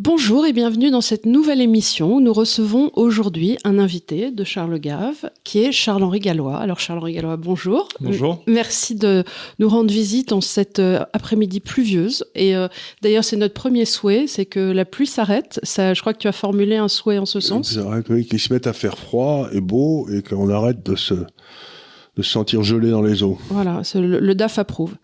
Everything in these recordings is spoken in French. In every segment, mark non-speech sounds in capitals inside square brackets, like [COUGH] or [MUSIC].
Bonjour et bienvenue dans cette nouvelle émission où nous recevons aujourd'hui un invité de Charles Gave qui est Charles-Henri Gallois. Alors Charles-Henri Gallois, bonjour. Bonjour. Merci de nous rendre visite en cette euh, après-midi pluvieuse. Et euh, d'ailleurs, c'est notre premier souhait, c'est que la pluie s'arrête. Ça, je crois que tu as formulé un souhait en ce sens. S'arrête, oui, qu'ils se mettent à faire froid et beau et qu'on arrête de se de se sentir gelé dans les eaux. Voilà, le, le, DAF approuve.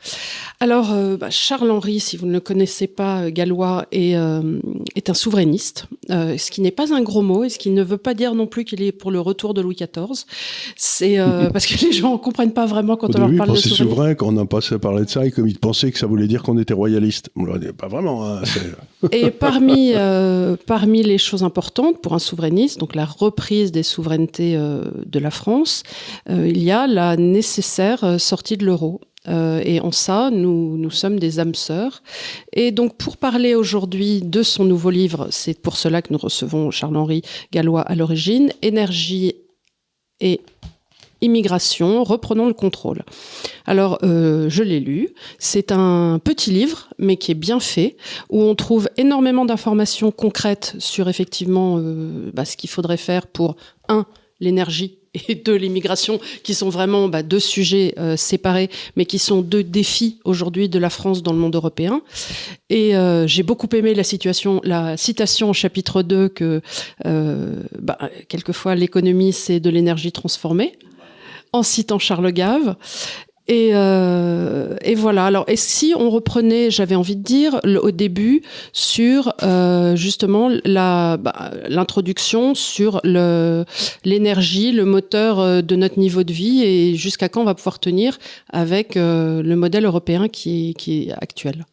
Alors, euh, bah, Charles-Henri, si vous ne le connaissez pas, euh, gallois, est, euh, est un souverainiste, euh, ce qui n'est pas un gros mot et ce qui ne veut pas dire non plus qu'il est pour le retour de Louis XIV. C'est [LAUGHS] parce que les gens ne comprennent pas vraiment quand Au on début, leur parle de c'est souverainisme. souverain quand on a passé à parler de ça et comme ils pensaient que ça voulait dire qu'on était royaliste. On leur dit pas vraiment. Hein, [LAUGHS] Et parmi, euh, parmi les choses importantes pour un souverainiste, donc la reprise des souverainetés euh, de la France, euh, il y a la nécessaire sortie de l'euro. Et en ça, nous, nous sommes des âmes sœurs. Et donc, pour parler aujourd'hui de son nouveau livre, c'est pour cela que nous recevons Charles-Henri Gallois à l'origine, Énergie et immigration, reprenons le contrôle. Alors, euh, je l'ai lu. C'est un petit livre, mais qui est bien fait, où on trouve énormément d'informations concrètes sur effectivement euh, bah, ce qu'il faudrait faire pour un l'énergie [LAUGHS] et deux l'immigration, qui sont vraiment bah, deux sujets euh, séparés, mais qui sont deux défis aujourd'hui de la France dans le monde européen. Et j'ai beaucoup aimé la situation, la citation au chapitre 2 que bah, quelquefois l'économie c'est de l'énergie transformée en citant Charles Gave. Et, euh, et voilà. Alors, et si on reprenait, j'avais envie de dire au début sur euh, justement bah, l'introduction sur l'énergie, le moteur euh, de notre niveau de vie et jusqu'à quand on va pouvoir tenir avec le modèle européen qui est, actuel.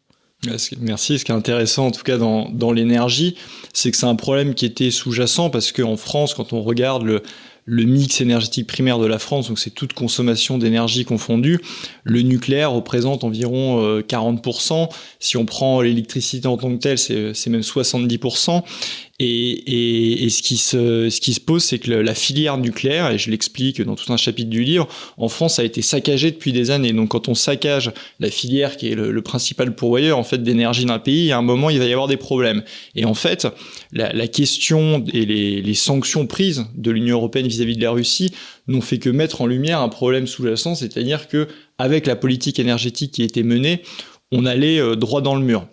Merci. Ce qui est intéressant, en tout cas dans, dans l'énergie, c'est que c'est un problème qui était sous-jacent parce qu'en France, quand on regarde le, le mix énergétique primaire de la France, donc c'est toute consommation d'énergie confondue, le nucléaire représente environ euh, 40%. Si on prend l'électricité en tant que telle, c'est même 70%. Et, ce, qui se, pose, c'est que la filière nucléaire, et je l'explique dans tout un chapitre du livre, en France a été saccagée depuis des années. Donc quand on saccage la filière qui est le, principal pourvoyeur en fait d'énergie d'un pays, à un moment il va y avoir des problèmes. Et en fait, la, question et les, sanctions prises de l'Union européenne vis-à-vis de la Russie n'ont fait que mettre en lumière un problème sous-jacent, c'est-à-dire que avec la politique énergétique qui été menée, on allait euh, droit dans le mur.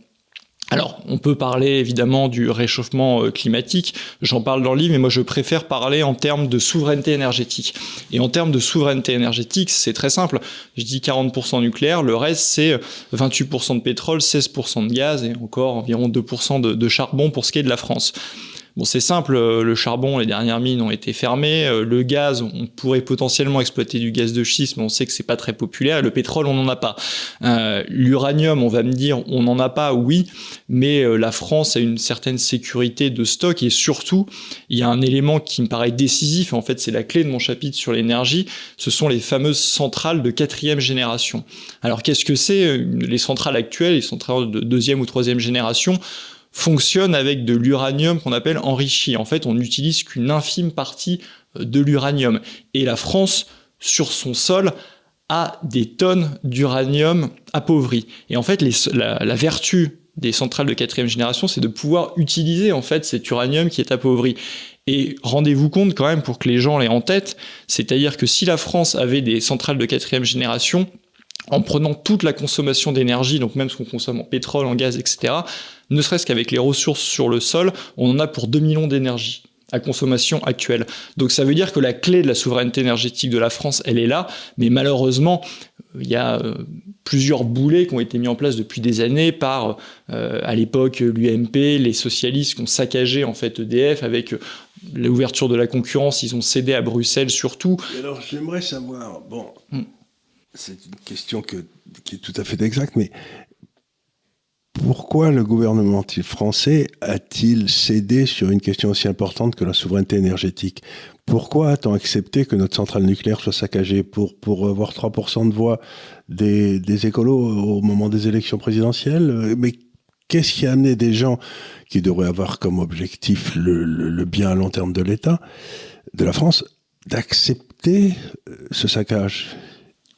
Alors, on peut parler évidemment du réchauffement euh, climatique, j'en parle dans le livre, mais moi je préfère parler en termes de souveraineté énergétique. Et en termes de souveraineté énergétique, c'est très simple. Je dis 40% nucléaire, le reste c'est euh, 28% de pétrole, 16% de gaz et encore environ 2% de, de charbon pour ce qui est de la France. Bon, c'est simple, euh, le charbon, les dernières mines ont été fermées, euh, le gaz, on pourrait potentiellement exploiter du gaz de schiste, mais on sait que c'est pas très populaire, le pétrole, on n'en a pas. Euh, L'uranium, on va me dire, on n'en a pas, oui, mais la France a une certaine sécurité de stock, et surtout, il y a un élément qui me paraît décisif, et en fait c'est la clé de mon chapitre sur l'énergie, ce sont les fameuses centrales de quatrième génération. Alors qu'est-ce que c'est Les centrales actuelles, les centrales de deuxième ou troisième génération, fonctionne avec de l'uranium qu'on appelle enrichi. En fait, on n'utilise qu'une infime partie euh, de l'uranium. Et la France, sur son sol, a des tonnes d'uranium appauvri. Et en fait, la vertu des centrales de quatrième génération, c'est de pouvoir utiliser en fait cet uranium qui est appauvri. Et rendez-vous compte quand même pour que les gens l'aient en tête, c'est-à-dire que si la France avait des centrales de quatrième génération, en prenant toute la consommation d'énergie, donc même ce qu'on consomme en pétrole, en gaz, etc., ne serait-ce qu'avec les ressources sur le sol, on en a pour 2 millions d'énergie à consommation actuelle. Donc ça veut dire que la clé de la souveraineté énergétique de la France, elle est là, mais malheureusement, il y a euh, plusieurs boulets qui ont été mis en place depuis des années par, euh, à l'époque, l'UMP, les socialistes qui ont saccagé en fait EDF avec euh, l'ouverture de la concurrence, ils ont cédé à Bruxelles surtout. Et alors, j'aimerais savoir, bon, Hmm. C'est une question que, qui est tout à fait exacte, mais pourquoi le gouvernement français a-t-il cédé sur une question aussi importante que la souveraineté énergétique? Pourquoi a-t-on accepté que notre centrale nucléaire soit saccagée pour, avoir 3% de voix des, écolos au moment des élections présidentielles? Mais qu'est-ce qui a amené des gens qui devraient avoir comme objectif le bien à long terme de l'État, de la France, d'accepter euh, ce saccage?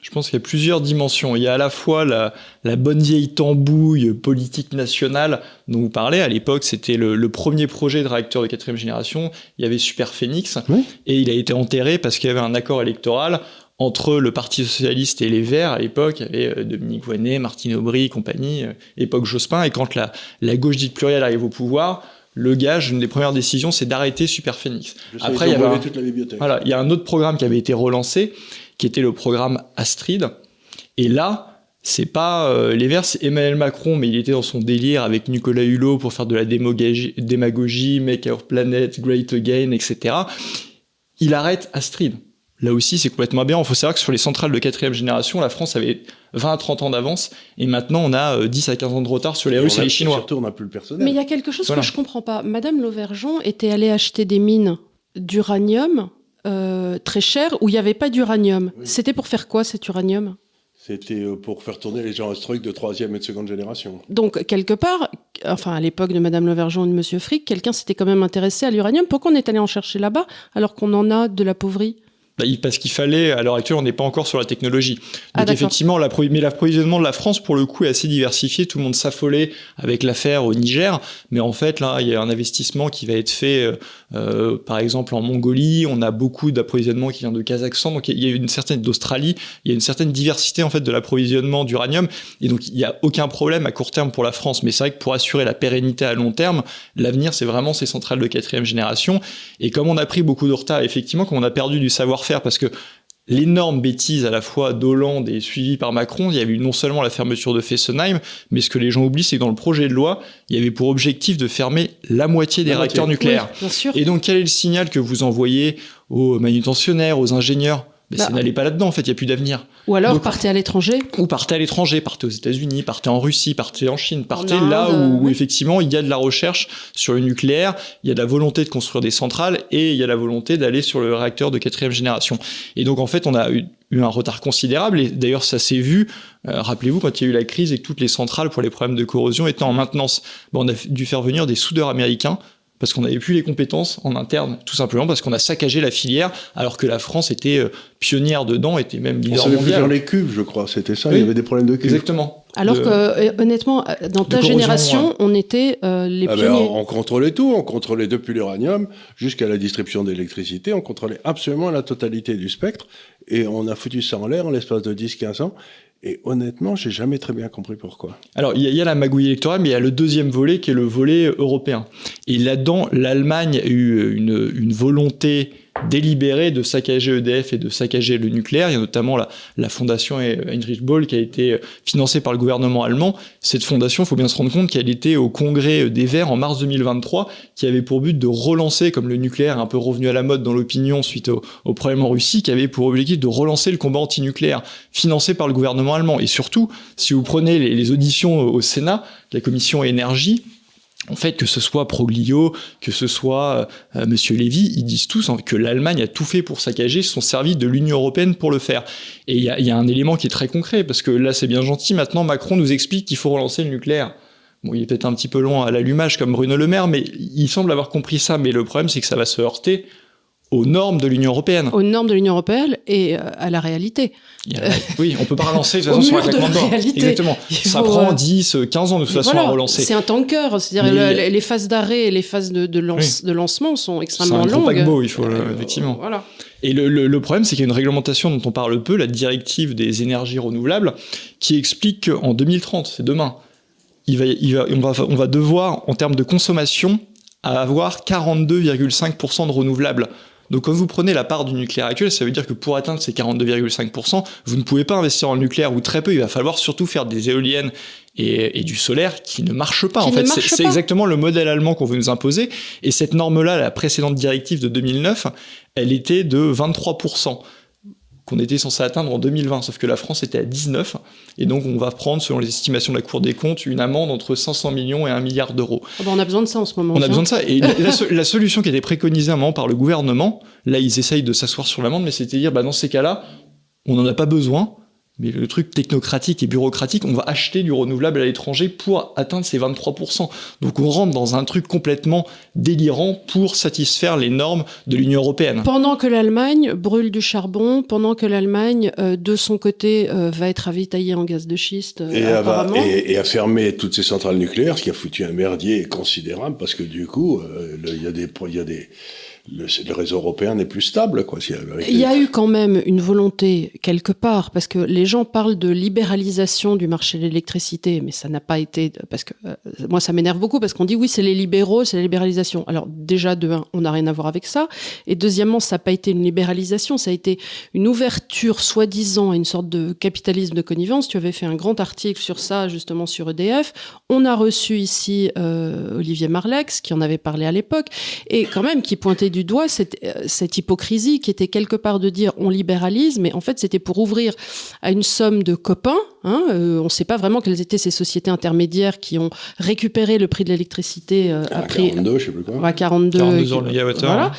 Je pense qu'il y a plusieurs dimensions. Il y a à la fois la, bonne vieille tambouille politique nationale dont vous parlez. À l'époque, c'était le, premier projet de réacteur de quatrième génération. Il y avait Super Phoenix et il a été enterré parce qu'il y avait un accord électoral entre le Parti socialiste et les Verts à l'époque. Il y avait euh, Dominique Voynet, Martine Aubry, compagnie, euh, époque Jospin. Et quand la, la gauche dite plurielle arrive au pouvoir, le gage, une des premières décisions, c'est d'arrêter Super Phoenix. Après, il y, avait toute la bibliothèque. Voilà, il y a un autre programme qui avait été relancé, qui était le programme Astrid. Et là, c'est pas euh, les Verts, c'est Emmanuel Macron, mais il était dans son délire avec Nicolas Hulot pour faire de la démagogie, démagogie Make Our Planet Great Again, etc. Il arrête Astrid. Là aussi, c'est complètement bien. Il faut savoir que sur les centrales de quatrième génération, la France avait 20 à 30 ans d'avance, et maintenant on a 10 euh, à 15 ans de retard sur les Russes et les Chinois. Surtout, on n'a plus le personnel. Mais il y a quelque chose que je comprends pas. Madame Lauvergeon était allée acheter des mines d'uranium euh, très chères où il n'y avait pas d'uranium. C'était pour faire quoi cet uranium? C'était euh, pour faire tourner les gens historiques de troisième et de seconde génération. Donc, quelque part, enfin, à l'époque de Madame Lauvergeon et de Monsieur Frick, quelqu'un s'était quand même intéressé à l'uranium. Pourquoi on est allé en chercher là-bas alors qu'on en a de la pauvrie bah, parce qu'il fallait, à l'heure actuelle, on n'est pas encore sur la technologie. Ah, Donc effectivement, mais l'approvisionnement de la France, pour le coup, est assez diversifié. Tout le monde s'affolait avec l'affaire au Niger, mais en fait, là, il y a un investissement qui va être fait, euh, euh, par exemple, en Mongolie. On a beaucoup d'approvisionnement qui vient de Kazakhstan. Donc il y a une certaine d'Australie. Il y a une certaine diversité en fait de l'approvisionnement d'uranium. Et donc il n'y a aucun problème à court terme pour la France. Mais c'est vrai que pour assurer la pérennité à long terme, l'avenir, c'est vraiment ces centrales de quatrième génération. Et comme on a pris beaucoup de retard, effectivement, comme on a perdu du savoir-faire parce que l'énorme bêtise à la fois d'Hollande et suivie par Macron, il y avait eu non seulement la fermeture de Fessenheim, mais ce que les gens oublient, c'est que dans le projet de loi, il y avait pour objectif de fermer la moitié des réacteurs nucléaires. Et donc, quel est le signal que vous envoyez aux manutentionnaires, aux ingénieurs mais bah, ça n'allait pas là-dedans, en fait, il n'y a plus d'avenir. Ou alors partez à l'étranger Ou partez à l'étranger, partez aux États-Unis, partez en Russie, partez en Chine, partez là où, effectivement il y a de la recherche sur le nucléaire, il y a de la volonté de construire des centrales et il y a la volonté d'aller sur le réacteur de quatrième génération. Et donc en fait, on a eu, un retard considérable et d'ailleurs ça s'est vu. Euh, rappelez-vous quand il y a eu la crise et que toutes les centrales pour les problèmes de corrosion étaient en maintenance. Bon, on a dû faire venir des soudeurs américains parce qu'on n'avait plus les compétences en interne, tout simplement parce qu'on a saccagé la filière, alors que la France était euh, pionnière dedans, était même leader on mondial. plus faire les cubes, je crois, c'était ça, il y avait des problèmes de cubes. Exactement. Alors que, euh, honnêtement, euh, dans ta génération, on était les ah ben, on, contrôlait tout, on contrôlait depuis l'uranium jusqu'à la distribution d'électricité, on contrôlait absolument la totalité du spectre, et on a foutu ça en l'air en l'espace de 10-15 ans, et honnêtement, j'ai jamais très bien compris pourquoi. Alors, il y, a la magouille électorale, mais il y a le deuxième volet qui est le volet européen. Et là-dedans, l'Allemagne a eu une, une volonté délibéré de saccager EDF et de saccager le nucléaire. Il y a notamment la, la fondation Heinrich Boll qui a été financée par le gouvernement allemand. Cette fondation, il faut bien se rendre compte qu'elle était au congrès des Verts en mars 2023, qui avait pour but de relancer, comme le nucléaire est un peu revenu à la mode dans l'opinion suite au, au, problème en Russie, qui avait pour objectif de relancer le combat antinucléaire financé par le gouvernement allemand. Et surtout, si vous prenez les, les auditions au Sénat, la commission énergie, en fait, que ce soit Proglio, que ce soit euh, Monsieur Lévy, ils disent tous que l'Allemagne a tout fait pour saccager, son service de l'Union européenne pour le faire. Et il y a, y a, un élément qui est très concret, parce que là c'est bien gentil, maintenant Macron nous explique qu'il faut relancer le nucléaire. Bon, il est peut-être un petit peu loin à l'allumage comme Bruno Le Maire, mais il semble avoir compris ça. Mais le problème, c'est que ça va se heurter aux normes de l'Union européenne. Aux normes de l'Union européenne et euh, à la réalité. oui, on peut pas [LAUGHS] relancer de toute façon sur un claquement de doigts. Exactement. Ça prend 10, euh, 15 ans de toute façon à relancer. C'est un tanker, c'est-à-dire les phases d'arrêt et les phases de, de, lance, de lancement sont extrêmement longues. C'est un paquebot, il faut euh, effectivement. Voilà. Et le, le, le problème, c'est qu'il y a une réglementation dont on parle peu, la directive des énergies renouvelables, qui explique qu'en 2030, c'est demain, il va, il va, on, va, on va devoir, en termes de consommation, avoir 42,5% de renouvelables. Donc quand vous prenez la part du nucléaire actuel, ça veut dire que pour atteindre ces 42,5%, vous ne pouvez pas investir en nucléaire ou très peu, il va falloir surtout faire des éoliennes et, du solaire qui ne marchent pas. en fait, c'est exactement le modèle allemand qu'on veut nous imposer. Et cette norme-là, la précédente directive de 2009, elle était de 23% qu'on était censé atteindre en 2020, sauf que la France était à 19, et donc on va prendre, selon les estimations de la Cour des comptes, une amende entre 500 millions et 1 milliard d'euros. Ah bah, on a besoin de ça en ce moment. On a besoin de ça, et la, solution qui était préconisée à un moment par le gouvernement, là ils essayent de s'asseoir sur l'amende, mais c'était dire, bah, dans ces cas-là, on n'en a pas besoin, mais le truc technocratique et bureaucratique, on va acheter du renouvelable à l'étranger pour atteindre ces 23%. Donc on rentre dans un truc complètement délirant pour satisfaire les normes de l'Union européenne. Pendant que l'Allemagne brûle du charbon, pendant que l'Allemagne, euh, de son côté, euh, va être ravitaillée en gaz de schiste. et, apparemment. et, a fermé toutes ses centrales nucléaires, ce qui a foutu un merdier considérable, parce que du coup, il y a des... Y a des le, réseau européen n'est plus stable. Quoi, Il y a eu quand même une volonté quelque part, parce que les gens parlent de libéralisation du marché de l'électricité, mais ça n'a pas été... Parce que euh, moi, ça m'énerve beaucoup, parce qu'on dit oui, c'est les libéraux, c'est la libéralisation. Alors déjà, de un, on n'a rien à voir avec ça. Et deuxièmement, ça n'a pas été une libéralisation, ça a été une ouverture, soi-disant, à une sorte de capitalisme de connivence. Tu avais fait un grand article sur ça, justement, sur EDF. On a reçu ici euh, Olivier Marlex, qui en avait parlé à l'époque, et quand même qui pointait du doigt cette, euh, cette hypocrisie qui était quelque part de dire on libéralise, mais en fait c'était pour ouvrir à une somme de copains. Hein, euh, on ne sait pas vraiment quelles étaient ces sociétés intermédiaires qui ont récupéré le prix de l'électricité euh, à, 42, je sais plus quoi. À 42, 42 voilà.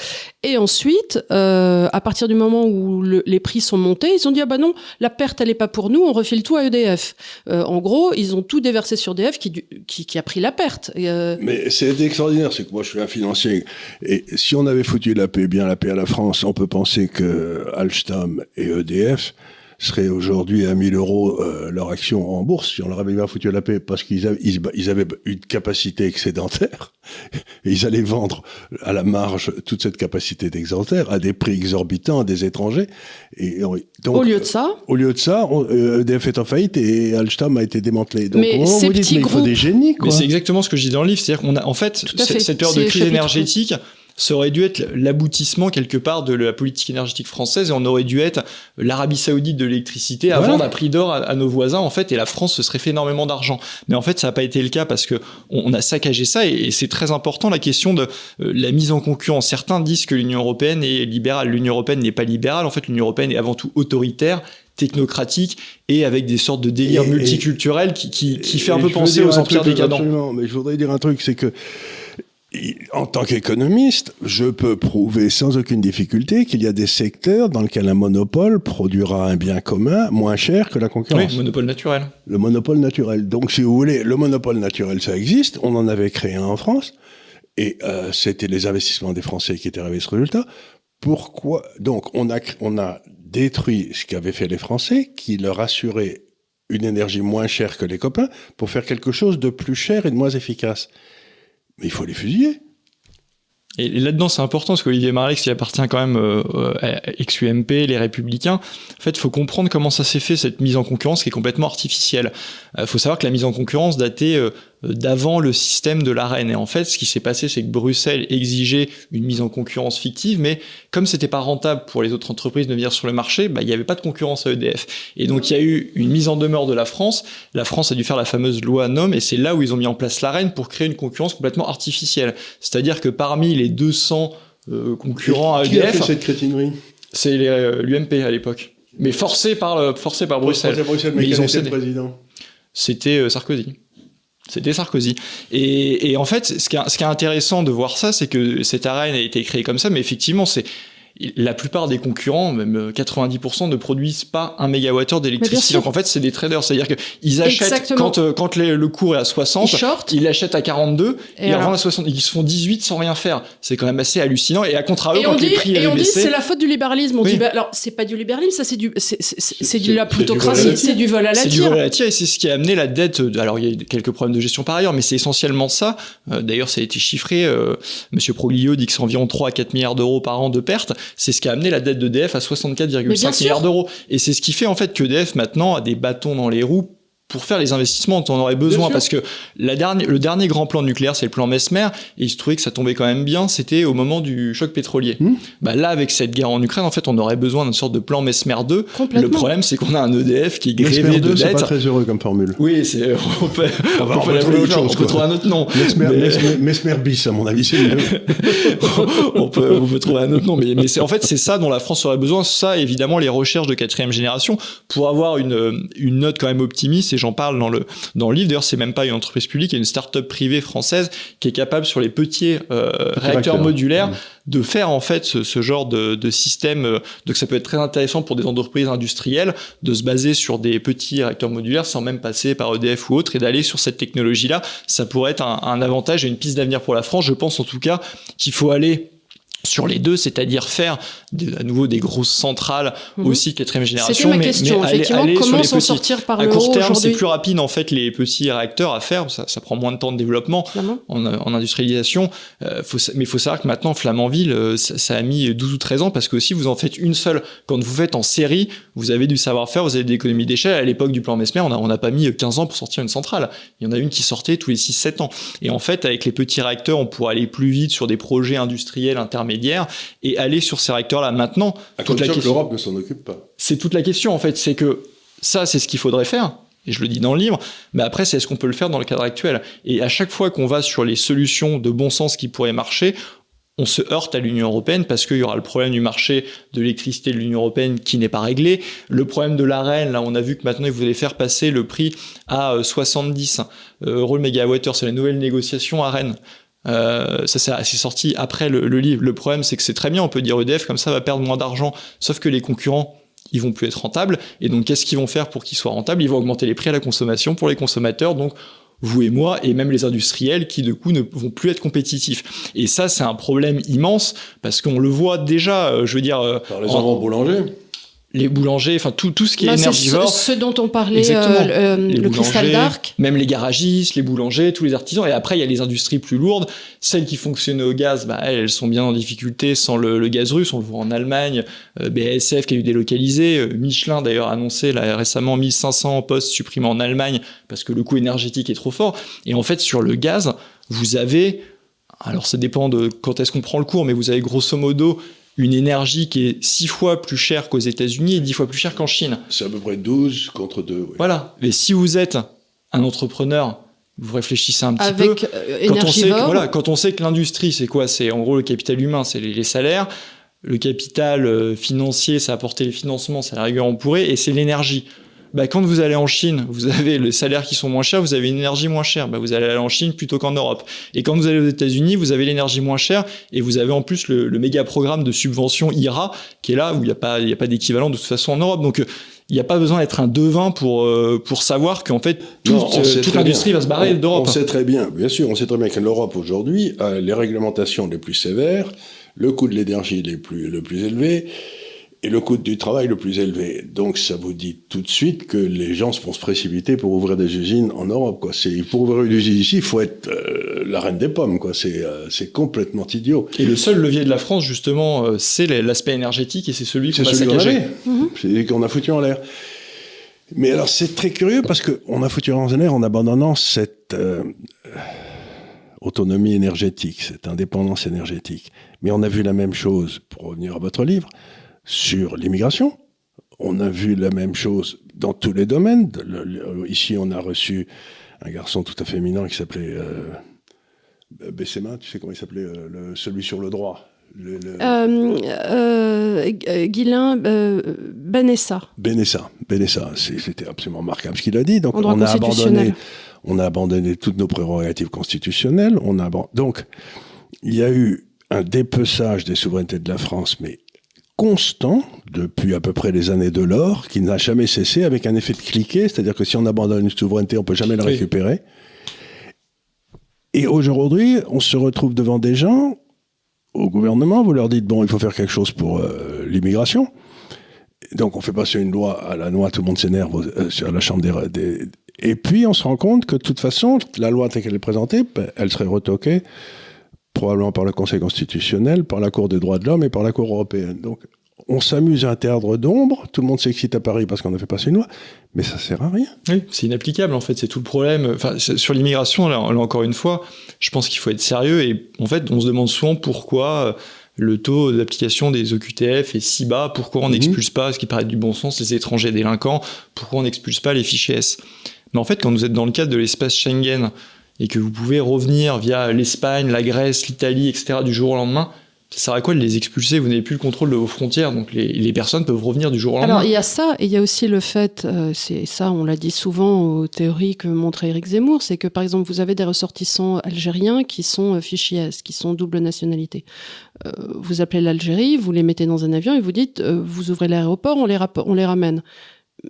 Et ensuite, euh, à partir du moment où le, les prix sont montés, ils ont dit ah bah non, la perte elle est pas pour nous, on refile tout à EDF. Euh, en gros, ils ont tout déversé sur EDF qui, qui, qui a pris la perte. Euh... Mais c'est extraordinaire, c'est que moi je suis un financier et si on avait foutu la paix, bien la paix à la France, on peut penser que Alstom et EDF serait aujourd'hui à 1000 euros euh, leur action en bourse si on leur avait bien foutu la paix parce qu'ils avaient, ils, avaient une capacité excédentaire [LAUGHS] et ils allaient vendre à la marge toute cette capacité d'exemptaire à des prix exorbitants à des étrangers. Et donc, au lieu de ça Au lieu de ça, EDF euh, est en faillite et Alstom a été démantelé. Donc mais on, vous dit, mais il faut des génies. Quoi. Mais c'est exactement ce que je dis dans le livre, c'est-à-dire qu'on a en fait, cette période de crise énergétique ça aurait dû être l'aboutissement quelque part de la politique énergétique française et on aurait dû être l'Arabie Saoudite de l'électricité à vendre à prix d'or à, nos voisins en fait et la France se serait fait énormément d'argent. Mais en fait ça n'a pas été le cas parce que on, a saccagé ça et, c'est très important la question de euh, la mise en concurrence. Certains disent que l'Union européenne est libérale. L'Union européenne n'est pas libérale. En fait l'Union européenne est avant tout autoritaire technocratique et avec des sortes de délires multiculturels qui, qui, qui fait un peu penser aux empires décadents. Absolument, mais je voudrais dire un truc, c'est que en tant qu'économiste, je peux prouver sans aucune difficulté qu'il y a des secteurs dans lesquels un monopole produira un bien commun moins cher que la concurrence. Oui, monopole naturel. Le monopole naturel. Donc, si vous voulez, le monopole naturel, ça existe. On en avait créé un en France. Et euh, c'était les investissements des Français qui étaient arrivés à ce résultat. Pourquoi? Donc, on a, on a détruit ce qu'avaient fait les Français, qui leur assuraient une énergie moins chère que les copains, pour faire quelque chose de plus cher et de moins efficace mais il faut les fusiller. Et là-dedans, c'est important parce qu'Olivier Marlex, il appartient quand même euh, à ex-UMP, les Républicains. En fait, il faut comprendre comment ça s'est fait cette mise en concurrence qui est complètement artificielle. Il euh, faut savoir que la mise en concurrence datait euh, d'avant le système de l'arène. Et en fait, ce qui s'est passé, c'est que Bruxelles exigeait une mise en concurrence fictive, mais comme c'était pas rentable pour les autres entreprises de venir sur le marché, bah, il n'y avait pas de concurrence à EDF. Et donc, il y a eu une mise en demeure de la France. La France a dû faire la fameuse loi NOM, et c'est là où ils ont mis en place l'arène pour créer une concurrence complètement artificielle. C'est-à-dire que parmi les 200 euh, concurrents à EDF... Qui a fait cette crétinerie? C'est l'UMP à l'époque. Mais forcé par, forcé par Bruxelles. Bruxelles mais, ils ont président C'était euh, Sarkozy. C'était Sarkozy. Et, en fait, ce qui est intéressant de voir ça, c'est que cette arène a été créée comme ça, mais effectivement, c'est la plupart des concurrents, même 90%, euh, ne produisent pas un mégawattheure d'électricité. Donc en fait, c'est des traders, c'est-à-dire qu'ils achètent quand euh, le cours est à 60, ils l'achètent à 42 et, et à 60, ils se font 18 sans rien faire. C'est quand même assez hallucinant. Et à contrario, quand les prix et on dit c'est la faute du libéralisme. On dit bah, alors c'est pas du libéralisme, ça c'est du c'est de la plutocratie, c'est du vol à la tire. C'est du vol à la tire et c'est ce qui a amené la dette. Alors il y a quelques problèmes de gestion par ailleurs, mais c'est essentiellement ça. Euh, d'ailleurs, ça a été chiffré. Monsieur Proglio dit que c'est environ 3 à 4 milliards d'euros par an de pertes c'est ce qui a amené la dette d'EDF à 64,5 milliards d'euros. Et c'est ce qui fait en fait que EDF maintenant a des bâtons dans les roues pour faire les investissements dont on aurait besoin. Parce que la dernière, le dernier grand plan nucléaire c'est le plan Mesmer et il se trouvait que ça tombait quand même bien c'était au moment du choc pétrolier. Hmm. bah là avec cette guerre en Ukraine en fait on aurait besoin d'une sorte de plan Mesmer 2 le problème c'est qu'on a un EDF qui est grévé de dettes c'est pas très heureux comme formule. Oui c'est [LAUGHS] on peut, on, on, peut, autre chose, on peut trouver un autre nom. Mesmer, mais... Mesmer bis à mon avis c'est mieux. [LAUGHS] On, peut, on peut trouver un autre nom mais, mais c'est en fait c'est ça dont la France aurait besoin. Ça évidemment les recherches de quatrième génération. Pour avoir une, une note quand même optimiste et j'en parle dans le dans le livre. D'ailleurs, c'est même pas une entreprise publique, il y a une start-up privée française qui est capable sur les petits réacteurs modulaires mmh. de faire en fait ce, genre de, de système. Donc ça peut être très intéressant pour des entreprises industrielles de se baser sur des petits réacteurs modulaires sans même passer par EDF ou autre et d'aller sur cette technologie-là. Ça pourrait être un, un avantage et une piste d'avenir pour la France. Je pense en tout cas qu'il faut aller sur les deux, c'est-à-dire faire à nouveau des grosses centrales mhm. aussi quatrième génération. ma mais, question, effectivement, comment s'en sortir par à le court terme, c'est plus rapide en fait les petits réacteurs à faire, ça, ça prend moins de temps de développement en, en, industrialisation. Euh, faut, mais il faut savoir que maintenant Flamanville, euh, ça, ça, a mis 12 ou 13 ans parce que si vous en faites une seule, quand vous faites en série, vous avez du savoir-faire, vous avez des économies d'échelle. À l'époque du plan Mesmer, on n'a pas mis 15 ans pour sortir une centrale. Il y en a une qui sortait tous les 6-7 ans. Et en fait, avec les petits réacteurs, on pourrait aller plus vite sur des projets industriels intermédiaires et aller sur ces réacteurs-là maintenant. À toute la question, l'Europe ne s'en occupe pas. C'est toute la question en fait, c'est que ça, c'est ce qu'il faudrait faire. Et je le dis dans le livre, mais après, c'est est-ce qu'on peut le faire dans le cadre actuel Et à chaque fois qu'on va sur les solutions de bon sens qui pourraient marcher, on se heurte à l'Union européenne parce qu'il y aura le problème du marché de l'électricité de l'Union européenne qui n'est pas réglé. Le problème de l'arène, là, on a vu que maintenant, ils voulaient faire passer le prix à 70 euh, euros le mégawattheure. C'est la nouvelle négociation à Rennes. Euh, ça c'est sorti après le, livre. Le problème c'est que c'est très bien, on peut dire EDF comme ça va perdre moins d'argent, sauf que les concurrents ils vont plus être rentables. Et donc qu'est-ce qu'ils vont faire pour qu'ils soient rentables? Ils vont augmenter les prix à la consommation pour les consommateurs. Donc vous et moi, et même les industriels qui de coup ne vont plus être compétitifs. Et ça, c'est un problème immense parce qu'on le voit déjà, euh, je veux dire... Euh, Par les en... boulangers les boulangers, enfin tout, tout ce qui est bah, énergivore. Ce, dont on parlait, euh, euh, le cristal d'arc. Même les garagistes, les boulangers, tous les artisans. Et après, il y a les industries plus lourdes. Celles qui fonctionnent au gaz, bah, elles, sont bien en difficulté sans le, gaz russe. On le voit en Allemagne, euh, BASF qui a eu délocalisé. Michelin, d'ailleurs, a annoncé là, récemment 1500 postes supprimés en Allemagne parce que le coût énergétique est trop fort. Et en fait, sur le gaz, vous avez... Alors ça dépend de quand est-ce qu'on prend le cours, mais vous avez grosso modo une énergie qui est six fois plus chère qu'aux États-Unis et dix fois plus chère qu'en Chine. C'est à peu près 12 contre 2. Voilà. Mais si vous êtes un entrepreneur, vous réfléchissez un petit Avec, peu. Euh, quand, on sait que, voilà, quand on sait que l'industrie, c'est quoi? C'est en gros le capital humain, c'est les, salaires. Le capital euh, financier, ça apporter les financements, c'est la rigueur on pourrait, et c'est l'énergie bah, quand vous allez en Chine, vous avez les salaires qui sont moins chers, vous avez une énergie moins chère. Bah, vous allez aller en Chine plutôt qu'en Europe. Et quand vous allez aux États-Unis, vous avez l'énergie moins chère et vous avez en plus le, méga programme de subvention IRA qui est là où il n'y a pas, il y a pas d'équivalent de toute façon en Europe. Donc il n'y a pas besoin d'être un devin pour, euh, pour savoir qu'en fait, toute, euh, toute l'industrie va se barrer d'Europe. On sait très bien, bien sûr, on sait très bien que l'Europe aujourd'hui a les réglementations les plus sévères, le coût de l'énergie plus, le plus élevé, et le coût du travail le plus élevé. Donc ça vous dit tout de suite que les gens vont se précipiter pour ouvrir des usines en Europe. Quoi. C'est, pour ouvrir une usine ici, il faut être euh, la reine des pommes. Quoi. C'est, euh, c'est complètement idiot. Et le seul levier de la France, justement, euh, c'est l'aspect énergétique et c'est celui qu'on a saccagé. C'est celui qu'on a foutu en l'air. Mais alors c'est très curieux parce qu'on a foutu en l'air en abandonnant cette autonomie énergétique, cette indépendance énergétique. Mais on a vu la même chose, pour revenir à votre livre, sur l'immigration. On a vu la même chose dans tous les domaines. ici, on a reçu un garçon tout à fait éminent qui s'appelait euh, Bessema, tu sais comment il s'appelait, euh, celui sur le droit. Le, euh, euh, Guilain Benessa. Benessa, Benessa, c'était absolument remarquable ce qu'il a dit. Donc on a abandonné, on a abandonné toutes nos prérogatives constitutionnelles. On a donc il y a eu un dépeçage des souverainetés de la France, mais constant depuis à peu près les années de l'or, qui n'a jamais cessé avec un effet de cliquet, c'est-à-dire que si on abandonne une souveraineté, on peut jamais la récupérer. Et aujourd'hui, on se retrouve devant des gens au gouvernement, vous leur dites bon, il faut faire quelque chose pour euh, l'immigration. Donc on fait passer une loi à la noix, tout le monde s'énerve euh, sur la Chambre des, Et puis on se rend compte que de toute façon, la loi telle qu'elle est présentée, ben, elle serait retoquée probablement par le Conseil constitutionnel, par la Cour des droits de l'homme et par la Cour européenne. Donc, on s'amuse à un théâtre d'ombre, tout le monde s'excite à Paris parce qu'on a fait passer une loi, mais ça sert à rien. Oui, c'est inapplicable en fait, c'est tout le problème. Enfin, sur l'immigration, là, encore une fois, je pense qu'il faut être sérieux et en fait, on se demande souvent pourquoi euh, le taux d'application des OQTF est si bas, pourquoi on mhm. n'expulse pas, ce qui paraît du bon sens, les étrangers délinquants, pourquoi on n'expulse pas les fichiers S. Mais en fait, quand vous êtes dans le cadre de l'espace Schengen, et que vous pouvez revenir via l'Espagne, la Grèce, l'Italie, etc. du jour au lendemain, ça sert à quoi de les expulser? Vous n'avez plus le contrôle de vos frontières, donc les, les, personnes peuvent revenir du jour au lendemain. Alors il y a ça, et il y a aussi le fait, euh, c'est ça, on l'a dit souvent aux théories que montre Eric Zemmour, c'est que par exemple vous avez des ressortissants algériens qui sont euh, fichiers S, qui sont double nationalité. Euh, vous appelez l'Algérie, vous les mettez dans un avion et vous dites, euh, vous ouvrez l'aéroport, on les, on les ramène.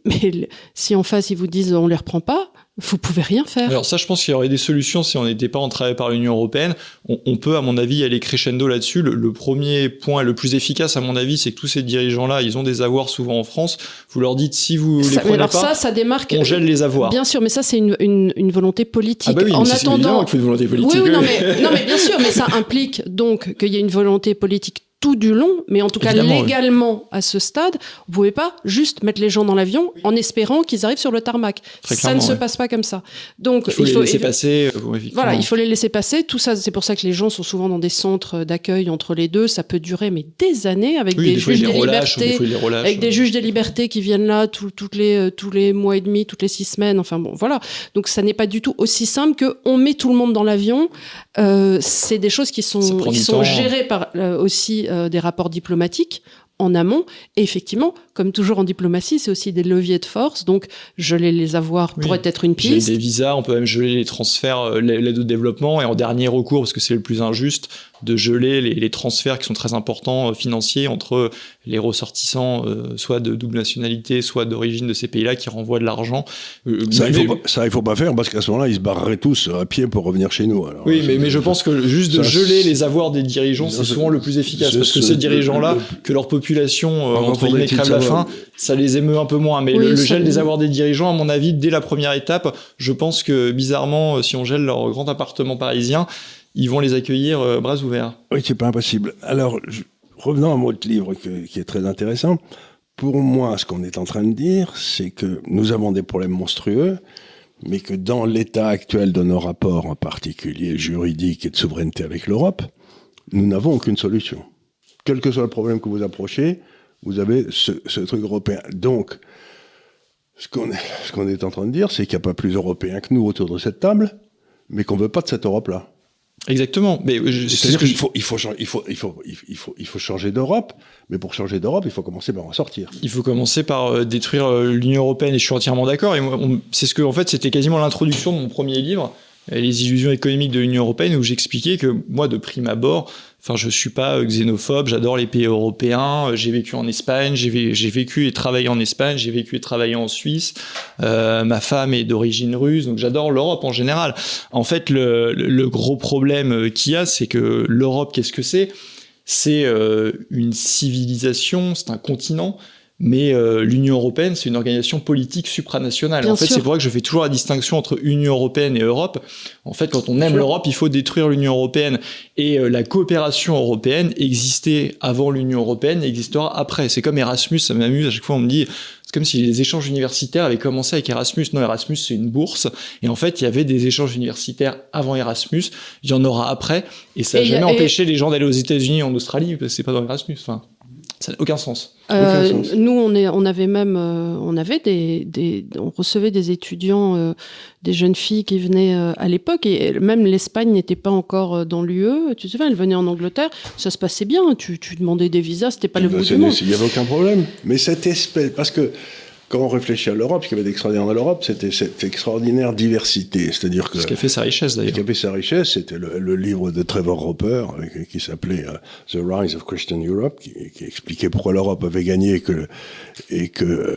Mais si en face ils vous disent on les reprend pas, vous pouvez rien faire. Alors ça, je pense qu'il y aurait des solutions si on n'était pas entravé par l'Union européenne. On, on, peut, à mon avis, aller crescendo là-dessus. Le, le, premier point le plus efficace, à mon avis, c'est que tous ces dirigeants-là, ils ont des avoirs souvent en France. Vous leur dites si vous ça, les prenez alors pas, ça, ça démarque. on gèle les avoirs. Bien sûr, mais ça c'est une, une, une, volonté politique. Ah bah oui, en mais attendant, faut une volonté politique. oui, oui, non, mais, non, mais bien sûr, mais ça implique donc qu'il y ait une volonté politique tout du long, mais en tout cas légalement oui. à ce stade, vous pouvez pas juste mettre les gens dans l'avion en espérant qu'ils arrivent sur le tarmac. Très ça ne se passe pas comme ça. Donc il faut, les laisser passer. euh, Voilà, il faut les laisser passer. Tout ça, c'est pour ça que les gens sont souvent dans des centres d'accueil entre les deux. Ça peut durer mais des années avec oui, des, juges des libertés, avec des juges des libertés qui viennent là tout, toutes les euh, tous les mois et demi, toutes les six semaines. Enfin bon, voilà. Donc ça n'est pas du tout aussi simple que on met tout le monde dans l'avion. Euh, c'est des choses qui sont qui sont temps. gérées par euh, aussi euh, des rapports diplomatiques en amont. Et effectivement, comme toujours en diplomatie, c'est aussi des leviers de force. Donc, geler les avoirs Oui. pourrait être une piste. des visas, on peut même geler les transferts, euh, l'aide au développement, et en dernier recours, parce que c'est le plus injuste, de geler les, les transferts qui sont très importants euh, financiers entre les ressortissants, euh, soit de double nationalité, soit d'origine de ces pays-là, qui renvoient de l'argent. Euh, Ça, il mais- faut pas, ça, il faut pas faire parce qu'à ce moment-là, ils se barreraient tous à pied pour revenir chez nous. Alors, Oui, mais, mais je pense que juste de ça, geler les avoirs des dirigeants, Ça, c'est souvent le plus efficace, parce que ces dirigeants-là, le- que leur population, euh, entre guillemets, crève la faim, ça les émeut un peu moins. Mais Oui, le, le ça- gel des avoirs des dirigeants, à mon avis, dès la première étape, je pense que bizarrement, euh, si on gèle leur grand appartement parisien, ils vont les accueillir euh, bras ouverts. Oui, c'est pas impossible. Alors, revenons à votre livre que- qui est très intéressant. Pour moi, ce qu'on est en train de dire, c'est que nous avons des problèmes monstrueux, mais que dans l'état actuel de nos rapports, en particulier juridiques et de souveraineté avec l'Europe, nous n'avons aucune solution. Quel que soit le problème que vous approchez, vous avez ce, truc européen. Donc, ce qu'on est, en train de dire, c'est qu'il n'y a pas plus européens que nous autour de cette table, mais qu'on veut pas de cette Europe-là. Exactement. Mais C'est-à-dire qu'il faut, il faut, changer- il faut, il faut, il faut, il faut, changer d'Europe, mais pour changer d'Europe, il faut commencer par en sortir. Il faut commencer par euh, détruire euh, l'Union européenne et je suis entièrement d'accord. Et c'est ce que, en fait, c'était quasiment l'introduction de mon premier livre, Les illusions économiques de l'Union européenne, où j'expliquais que moi, de prime abord, enfin, je suis pas euh, xénophobe, j'adore les pays européens. euh, J'ai vécu en Espagne, j'ai vé- j'ai vécu et travaillé en Espagne, j'ai vécu et travaillé en Suisse. Euh, ma femme est d'origine russe, donc j'adore l'Europe en général. En fait, le, gros problème qu'il y a, c'est que l'Europe, qu'est-ce que c'est? C'est une civilisation, c'est un continent. Mais euh, l'Union européenne, c'est une organisation politique supranationale. Bien en fait, c'est pour ça que je fais toujours la distinction entre Union européenne et Europe. En fait, quand on aime l'Europe, il faut détruire l'Union européenne. Et euh, la coopération européenne existait avant l'Union européenne et existera après. C'est comme Erasmus, ça m'amuse. À chaque fois, on me dit, c'est comme si les échanges universitaires avaient commencé avec Erasmus. Non, Erasmus, c'est une bourse. Et en fait, il y avait des échanges universitaires avant Erasmus. Il y en aura après. Et ça n'a a- jamais et- empêché les gens d'aller aux États-Unis, en Australie, parce que c'est pas dans Erasmus. Enfin, ça n'a aucun sens. Euh, Aucun sens. nous, on, est, on avait même, euh, on avait des, des, on recevait des étudiants, euh, des jeunes filles qui venaient euh, à l'époque, et même l'Espagne n'était pas encore dans l'UE. Tu te souviens, elles venaient en Angleterre, ça se passait bien. Tu, tu demandais des visas, c'était pas le bout c'est- du monde. Il n'y avait aucun problème. Mais cette espèce, parce que quand on réfléchit à l'Europe, ce qu'il y avait d'extraordinaire dans l'Europe, c'était cette extraordinaire diversité. C'est-à-dire que Ce qui a fait sa richesse, Ce d'ailleurs. qui a fait sa richesse, c'était le, le livre de Trevor Roper, euh, qui s'appelait euh, The Rise of Christian Europe, qui, qui expliquait pourquoi l'Europe avait gagné et que, et que euh,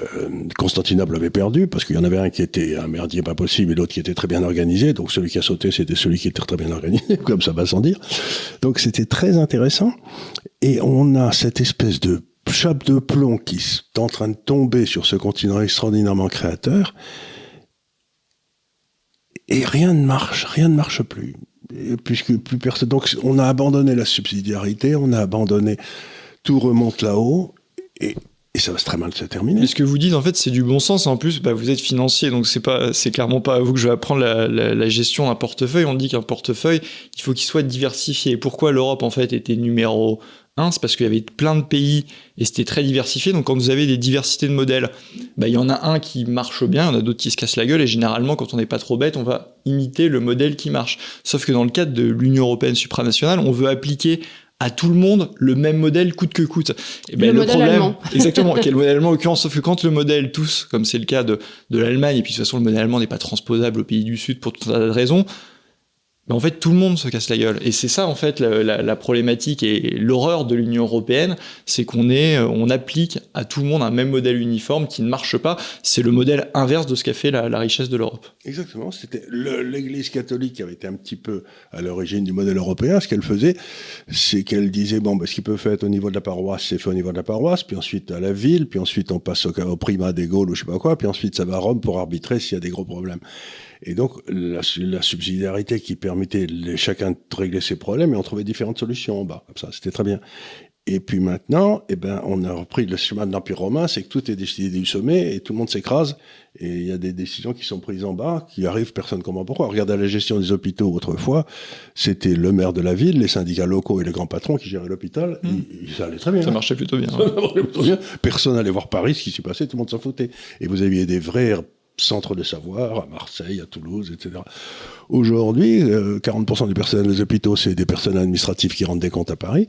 Constantinople avait perdu, parce qu'il y en avait un qui était un merdier pas possible et l'autre qui était très bien organisé. Donc celui qui a sauté, c'était celui qui était très bien organisé, [LAUGHS] comme ça va sans dire. Donc c'était très intéressant. Et on a cette espèce de chape de plomb qui est en train de tomber sur ce continent extraordinairement créateur et rien ne marche, rien ne marche plus. Puisque plus personne. Donc on a abandonné la subsidiarité, on a abandonné. Tout remonte là-haut et, et ça va très mal se terminer. Ce que vous dites, en fait, c'est du bon sens. En plus, bah, vous êtes financier, donc c'est pas, c'est clairement pas à vous que je vais apprendre la, la, la gestion d'un portefeuille. On dit qu'un portefeuille, il faut qu'il soit diversifié. Pourquoi l'Europe, en fait, était numéro un C'est parce qu'il y avait plein de pays et c'était très diversifié. Donc, quand vous avez des diversités de modèles, bah, il y en a un qui marche bien, il y en a d'autres qui se cassent la gueule. Et généralement, quand on n'est pas trop bête, on va imiter le modèle qui marche. Sauf que dans le cadre de l'Union européenne supranationale, on veut appliquer à tout le monde le même modèle coûte que coûte. Et ben, le, modèle problème, allemand. [LAUGHS] exactement, [LAUGHS] quel modèle allemand en l'occurrence, sauf que quand le modèle tous, comme c'est le cas de, de l'Allemagne, et puis de toute façon le modèle allemand n'est pas transposable aux pays du Sud pour tout un tas de raisons, en fait, tout le monde se casse la gueule. Et c'est ça, en fait, la, problématique et l'horreur de l'Union européenne, c'est qu'on euh, on applique à tout le monde un même modèle uniforme qui ne marche pas. C'est le modèle inverse de ce qu'a fait la, richesse de l'Europe. Exactement. C'était l'Église catholique qui avait été un petit peu à l'origine du modèle européen. Ce qu'elle faisait, c'est qu'elle disait bon, ben, ce qui peut faire au niveau de la paroisse, c'est fait au niveau de la paroisse, puis ensuite à la ville, puis ensuite on passe au, au primat des Gaules ou je sais pas quoi, puis ensuite ça va à Rome pour arbitrer s'il y a des gros problèmes. Et donc, la, la subsidiarité qui permettait les, chacun de régler ses problèmes, et on trouvait différentes solutions en bas, comme ça, c'était très bien. Et puis maintenant, eh ben, on a repris le chemin de l'Empire romain, c'est que tout est décidé du sommet et tout le monde s'écrase. Et il y a des décisions qui sont prises en bas, qui arrivent, personne ne comprend pourquoi. Regardez la gestion des hôpitaux autrefois, c'était le maire de la ville, les syndicats locaux et les grands patrons qui géraient l'hôpital. Mmh. Ça allait très bien. Ça marchait plutôt bien. Personne n'allait voir Paris, ce qui s'y passait, tout le monde s'en foutait. Et vous aviez des vrais centre de savoir, à Marseille, à Toulouse, etc. Aujourd'hui, 40% euh, du personnel des hôpitaux, c'est des personnels administratifs qui rendent des comptes à Paris.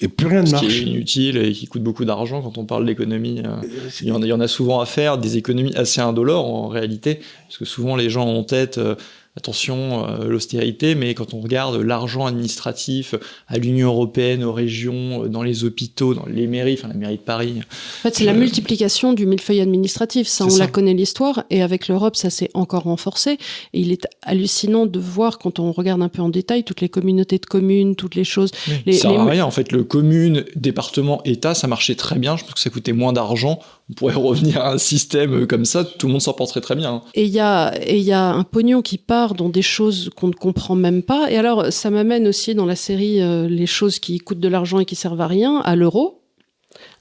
Et plus rien ne marche. Qui est inutile et qui coûte beaucoup d'argent quand on parle d'économie. Euh, il, y en a, il y en a souvent à faire, des économies assez indolores en réalité, parce que souvent les gens ont en tête euh, attention, euh, l'austérité, mais quand on regarde l'argent administratif à l'Union européenne, aux régions, euh, dans les hôpitaux, dans les mairies, enfin la mairie de Paris. En fait, c'est la euh, multiplication du millefeuille administratif. Ça, on la connaît l'histoire, et avec l'Europe, ça s'est encore renforcé. Et il est hallucinant de voir, quand on regarde un peu en détail, toutes les communautés de communes, toutes les choses. Les, ça n'a rien, en fait. Le commune, département, État, ça marchait très bien. Je pense que ça coûtait moins d'argent. On pourrait revenir à un système comme ça, tout le monde s'en porterait très bien. Hein. Et il y a, et il y a un pognon qui part dans des choses qu'on ne comprend même pas. Et alors, ça m'amène aussi dans la série euh, les choses qui coûtent de l'argent et qui servent à rien, à l'euro.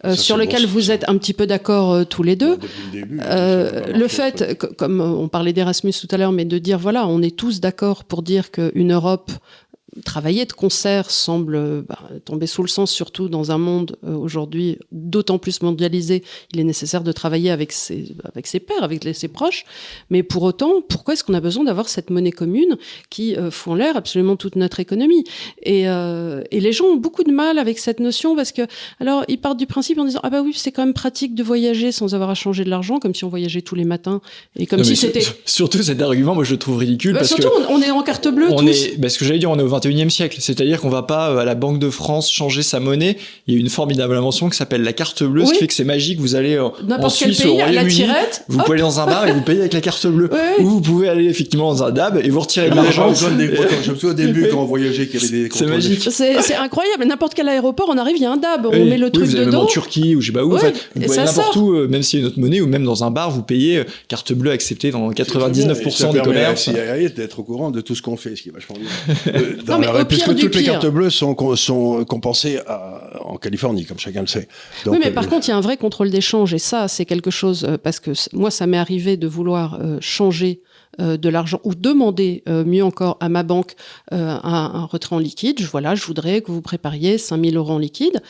Euh, sur lequel vous êtes un petit peu d'accord euh, tous les deux. le fait, comme on parlait d'Erasmus tout à l'heure, mais de dire voilà, on est tous d'accord pour dire qu'une Europe travailler de concert semble bah, tomber sous le sens, surtout dans un monde euh, aujourd'hui d'autant plus mondialisé. Il est nécessaire de travailler avec ses, avec ses pairs, avec ses proches. Mais pour autant, pourquoi est-ce qu'on a besoin d'avoir cette monnaie commune qui euh, fout en l'air absolument toute notre économie? Et, euh, et, les gens ont beaucoup de mal avec cette notion parce que, alors, ils partent du principe en disant ah bah oui, c'est quand même pratique de voyager sans avoir à changer de l'argent, comme si on voyageait tous les matins et comme si c'était. Surtout cet argument, moi je le trouve ridicule. Bah, parce surtout, que on est en carte bleue. On est, bah, ce que j'allais dire, on est au 21e siècle. C'est-à-dire qu'on va pas euh, à la Banque de France changer sa monnaie. Il y a une formidable invention qui s'appelle la carte bleue, ce qui fait que c'est magique. Vous allez euh, en Suisse, au Royaume-Uni, vous pouvez aller dans un bar et vous payez avec la carte bleue. Ou vous pouvez aller effectivement dans un DAB et vous retirez de l'argent. Je me souviens au début quand on voyageait qu'il y avait des C'est magique. C'est incroyable. N'importe quel aéroport, on arrive, il y a un DAB, on met le truc vous dedans. en Turquie ou je sais pas où. en fait, vous pouvez n'importe où, euh, même si y a une autre monnaie ou même dans un bar, vous payez carte bleue acceptée dans 99% des commerces. d'être au courant de tout ce qu'on fait, ce qui est vachement bien. Puisque toutes les cartes bleues sont, sont compensées en Californie, comme chacun le sait. oui, mais par euh, contre, il y a un vrai contrôle d'échange, et ça, c'est quelque chose, euh, parce que moi, ça m'est arrivé de vouloir euh, changer de l'argent ou demander mieux encore à ma banque un, retrait en liquide. Je, voilà, je voudrais que vous prépariez 5000 euros en liquide.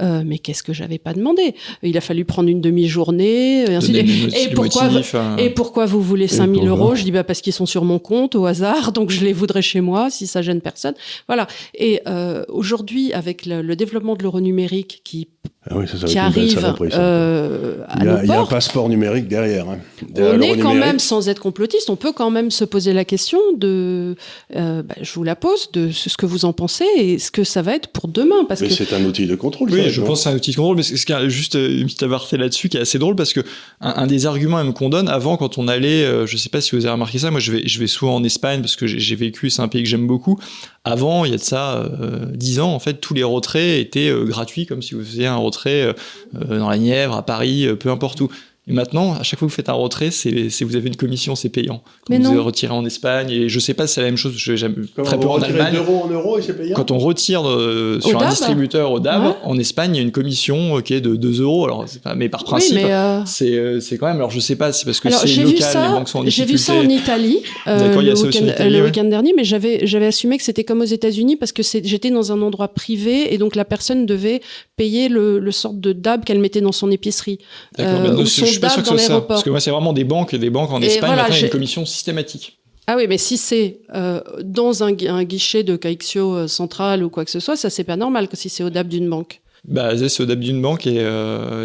Euh, mais qu'est-ce que j'avais pas demandé? Il a fallu prendre une demi-journée. Et, pourquoi, hein. et pourquoi vous voulez 5000 euros? Je dis bah parce qu'ils sont sur mon compte au hasard, [LAUGHS] donc je les voudrais chez moi si ça gêne personne. Voilà. Et euh, aujourd'hui, avec le, le développement de l'euro numérique qui ah oui, ça, qui arrive euh, il, y a, il y a un passeport numérique derrière. Hein. on est quand même, sans être complotiste, on peut quand même se poser la question de, euh, bah, je vous la pose, de ce que vous en pensez et ce que ça va être pour demain. Parce mais que c'est un outil de contrôle. Oui, je pense que c'est un outil de contrôle, mais ce qui a juste euh, une petite aparté là-dessus qui est assez drôle parce que un, des arguments qu'on donne avant quand on allait, euh, je sais pas si vous avez remarqué ça, moi je vais, je vais souvent en Espagne parce que j'ai vécu, c'est un pays que j'aime beaucoup. Avant, il y a de ça dix ans, en fait, tous les retraits étaient gratuits, comme si vous faisiez un retrait euh, dans la Nièvre, à Paris, euh, peu importe où. Et maintenant, à chaque fois que vous faites un retrait, c'est, vous avez une commission, c'est payant. Quand Mais vous retirez en Espagne, et je sais pas si c'est la même chose, j'aime très peu en Allemagne. en euros et c'est payant Quand on retire euh, sur un distributeur au DAB, en Espagne, il y a une commission qui est de 2 euros. Alors, pas, mais par principe, c'est, c'est quand même. Alors, je sais pas si parce que c'est local, les banques sont en J'ai vu ça en Italie, le week-end dernier, mais j'avais, j'avais assumé que c'était comme aux États-Unis parce que j'étais dans un endroit privé et donc la personne devait payer le, le sort de DAB qu'elle mettait dans son épicerie. D'accord, je suis pas sûr que ce soit ça. Parce que moi, c'est vraiment des banques, des banques en Espagne, maintenant, il y a une commission systématique. Ah oui, mais si c'est euh, dans un, guichet de Caixio euh, central ou quoi que ce soit, ça c'est pas normal que si c'est au DAB d'une banque. Bah, c'est au DAB d'une banque et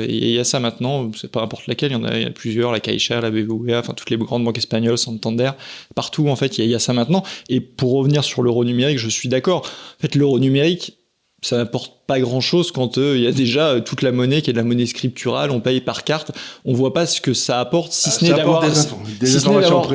il y a ça maintenant, c'est pas n'importe laquelle, il y en a, y a plusieurs, la Caixa, la BBVA, enfin toutes les grandes banques espagnoles, Santander, partout en fait il y, y, a ça maintenant. Et pour revenir sur l'euro numérique, je suis d'accord. En fait, l'euro numérique, ça n'apporte pas grand chose quand euh, il y a déjà euh, toute la monnaie qui est de la monnaie scripturale, on paye par carte, on voit pas ce que ça apporte si ce n'est d'avoir des, si.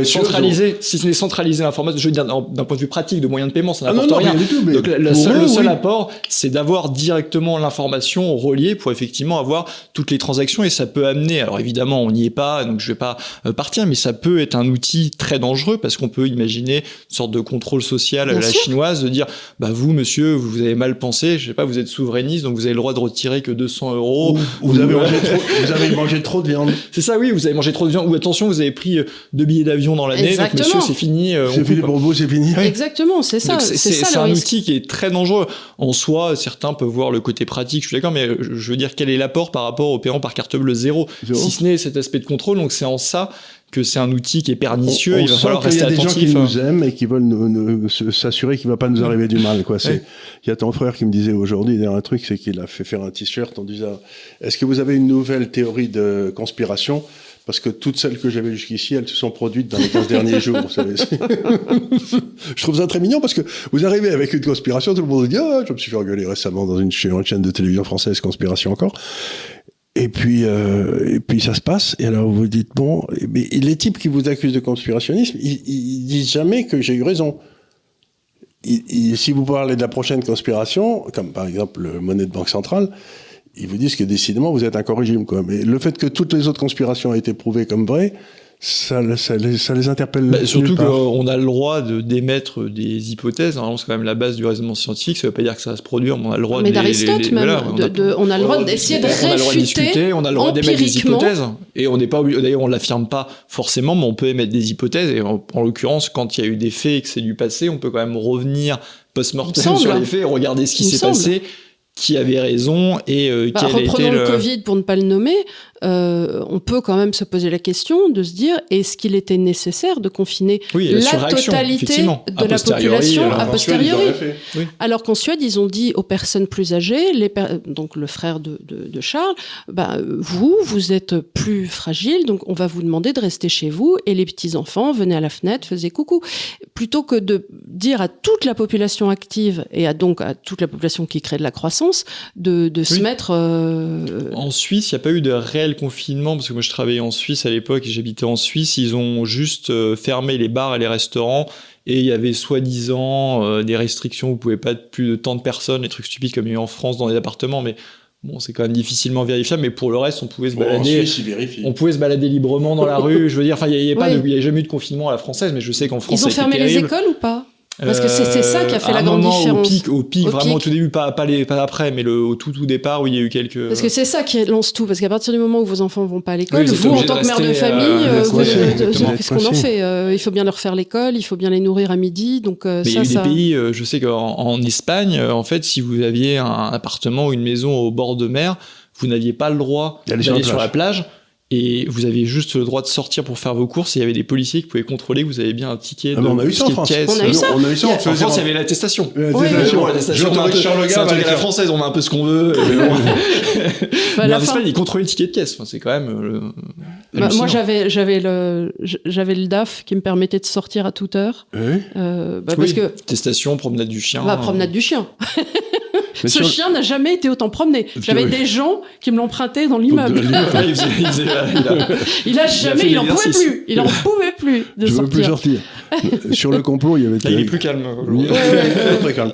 Centralisé, si ce n'est centralisé l'information, je veux dire d'un point de vue pratique de moyens de paiement, ça ah n'apporte rien. Donc le seul apport, c'est d'avoir directement l'information reliée pour effectivement avoir toutes les transactions et ça peut amener, alors évidemment on n'y est pas, donc je vais pas euh, partir, mais ça peut être un outil très dangereux parce qu'on peut imaginer une sorte de contrôle social à la chinoise de dire, bah vous monsieur, vous avez mal pensé, je sais pas, vous êtes souverainiste, donc vous avez le droit de retirer que 200 euros. Ou, vous, avez mangé [LAUGHS] trop, vous avez mangé trop de viande. C'est ça, oui, vous avez mangé trop de viande. Ou attention, vous avez pris euh, deux billets d'avion dans l'année, donc monsieur, c'est fini. Euh, c'est fini pour vous, c'est fini. [LAUGHS] Exactement, c'est ça. C'est un outil qui est très dangereux. En soi, certains peuvent voir le côté pratique, je suis d'accord, mais euh, je veux dire, quel est l'apport par rapport au paiement par carte bleue Zéro. Si ce n'est cet aspect de contrôle, donc c'est en ça que c'est un outil qui est pernicieux. il va falloir rester attentif. Il y a des gens qui nous aiment et qui veulent s'assurer qu'il va pas nous arriver du mal. Quoi. C'est, il y a ton frère qui me disait aujourd'hui un truc, c'est qu'il a fait faire un t-shirt en disant Est-ce que vous avez une nouvelle théorie de conspiration? Parce que toutes celles que j'avais jusqu'ici, elles se sont produites dans les 15 derniers [LAUGHS] jours. Vous savez. [LAUGHS] je trouve ça très mignon parce que vous arrivez avec une conspiration, tout le monde dit ah, je me suis fait engueuler récemment dans une chaîne de télévision française, conspiration encore. Et puis, euh, et puis ça se passe. Et alors vous dites bon, mais les types qui vous accusent de conspirationnisme, ils, ils disent jamais que j'ai eu raison. si vous parlez de la prochaine conspiration, comme par exemple le monnaie de banque centrale, ils vous disent que décidément vous êtes incorrigible. Quoi. Mais le fait que toutes les autres conspirations aient été prouvées comme vraies, ça, ça, les, ça les interpelle. Bah, surtout qu'on a le droit de d'émettre des hypothèses. Hein, c'est quand même la base du raisonnement scientifique. Ça ne veut pas dire que ça va se produire, mais on a le droit. Mais d'Aristote même. on, a, le droit d'essayer de réfuter. On a le droit de discuter. On a le droit d'émettre des hypothèses. Et on n'est pas d'ailleurs on l'affirme pas forcément, mais on peut émettre des hypothèses. Et en, l'occurrence, quand il y a eu des faits et que c'est du passé, on peut quand même revenir post-mortem sur les faits et regarder ce qui s'est passé qui avait raison et euh, bah, quel était le... le Covid pour ne pas le nommer, euh, on peut quand même se poser la question de se dire est-ce qu'il était nécessaire de confiner la, totalité de la population a posteriori. Alors qu'en Suède, ils ont dit aux personnes plus âgées, les donc le frère de, Charles, bah, vous, vous êtes plus fragile, donc on va vous demander de rester chez vous et les petits-enfants venaient à la fenêtre, faisaient coucou. Plutôt que de dire à toute la population active et à donc à toute la population qui crée de la croissance de, se mettre... Euh, en Suisse, il n'y a pas eu de réel confinement, parce que moi je travaillais en Suisse à l'époque et j'habitais en Suisse, ils ont juste euh, fermé les bars et les restaurants et il y avait soi-disant euh, des restrictions, vous pouvez pas être plus de tant de personnes, des trucs stupides comme il y a en France dans les appartements, mais Bon, c'est quand même difficilement vérifiable, mais pour le reste, on pouvait se balader. on pouvait se balader librement dans la [LAUGHS] rue. Je veux dire, enfin, il n'y a, pas, a jamais eu de confinement à la française, mais je sais qu'en France, ils ont fermé les écoles ou pas? Parce que c'est ça qui a fait la grande différence. Au pic, au pic, vraiment au tout début, pas, pas, les, pas après, mais le, au tout, tout départ où il y a eu quelques. Parce que c'est ça qui lance tout. Parce qu'à partir du moment où vos enfants vont pas à l'école, vous, en tant que mère de famille, euh, euh, qu'est-ce qu'on en fait euh, Il faut bien leur faire l'école, il faut bien les nourrir à midi. Donc, mais ça, il y a eu des pays, je sais qu'en en Espagne, en fait, si vous aviez un appartement ou une maison au bord de mer, vous n'aviez pas le droit d'aller sur la plage et vous aviez juste le droit de sortir pour faire vos courses et il y avait des policiers qui pouvaient contrrer que vous avez bien un ticket ah, de, on a eu ça en France. On a eu ça. On a eu ça. En France, il y avait l'attestation. L'attestation. l'attestation. C'est un truc à la française, on a un peu ce qu'on veut. [LAUGHS] Mais en Espagne, ils contrôlaient le ticket de caisse. Enfin, c'est quand même. Euh, bah, moi, j'avais, j'avais le, j'avais le DAF qui me permettait de sortir à toute heure. Euh, bah, parce que. Attestation, promenade du chien. Bah, promenade du chien. [LAUGHS] Ce chien n'a jamais été autant promené. J'avais des gens qui me l'empruntaient dans l'immeuble. il a jamais, il, en pouvait plus. Il en [LAUGHS] pouvait plus de Je sortir. veux plus sortir. [LAUGHS] sur le complot, il y avait. il est plus calme. [LAUGHS] très calme.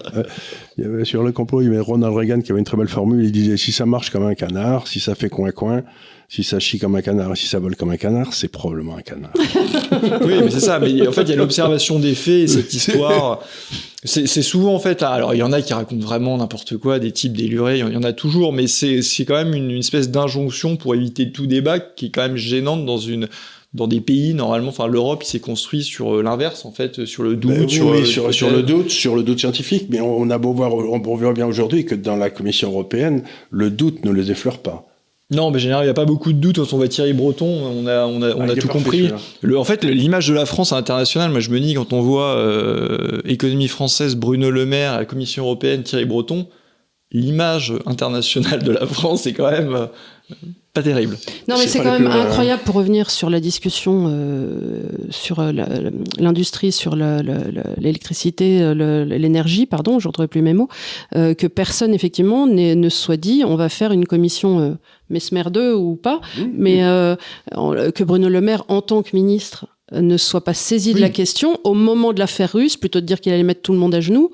Il y avait, sur le complot, il y avait Ronald Reagan qui avait une très belle formule. Il disait si ça marche comme un canard, si ça fait coin coin, si ça chie comme un canard et si ça vole comme un canard, c'est probablement un canard. [LAUGHS] oui, mais c'est ça. Mais en fait, il y a l'observation des faits et cette histoire. C'est souvent en fait. Alors, il y en a qui racontent vraiment n'importe quoi, des types délurés. Il y en a toujours, mais c'est quand même une, une espèce d'injonction pour éviter tout débat qui est quand même gênante dans une dans des pays normalement enfin l'Europe il s'est construit sur euh, l'inverse en fait sur le doute ben sur, oui, sur, sur, le doute sur le doute scientifique mais on, a beau voir on voit bien aujourd'hui que dans la Commission européenne le doute ne les effleure pas Non, mais général, il n'y a pas beaucoup de doutes. Quand on voit Thierry Breton, on a, on a, on Ah, a est tout compris. Le, en fait, l'image de la France à l'international, moi je me dis, quand on voit euh, économie française, Bruno Le Maire, la Commission européenne, Thierry Breton, l'image internationale de la France c'est quand même euh, pas terrible. Non, mais C'est quand même plus, euh, incroyable pour revenir sur la discussion euh, sur euh, l'industrie, sur l'électricité, le- l'énergie, pardon, je ne retrouve plus mes mots, que personne effectivement ne se soit dit on va faire une commission Mesmer 2 ou pas, mais euh, en- que Bruno Le Maire, en tant que ministre, ne soit pas saisi de la question au moment de l'affaire russe, plutôt de dire qu'il allait mettre tout le monde à genoux,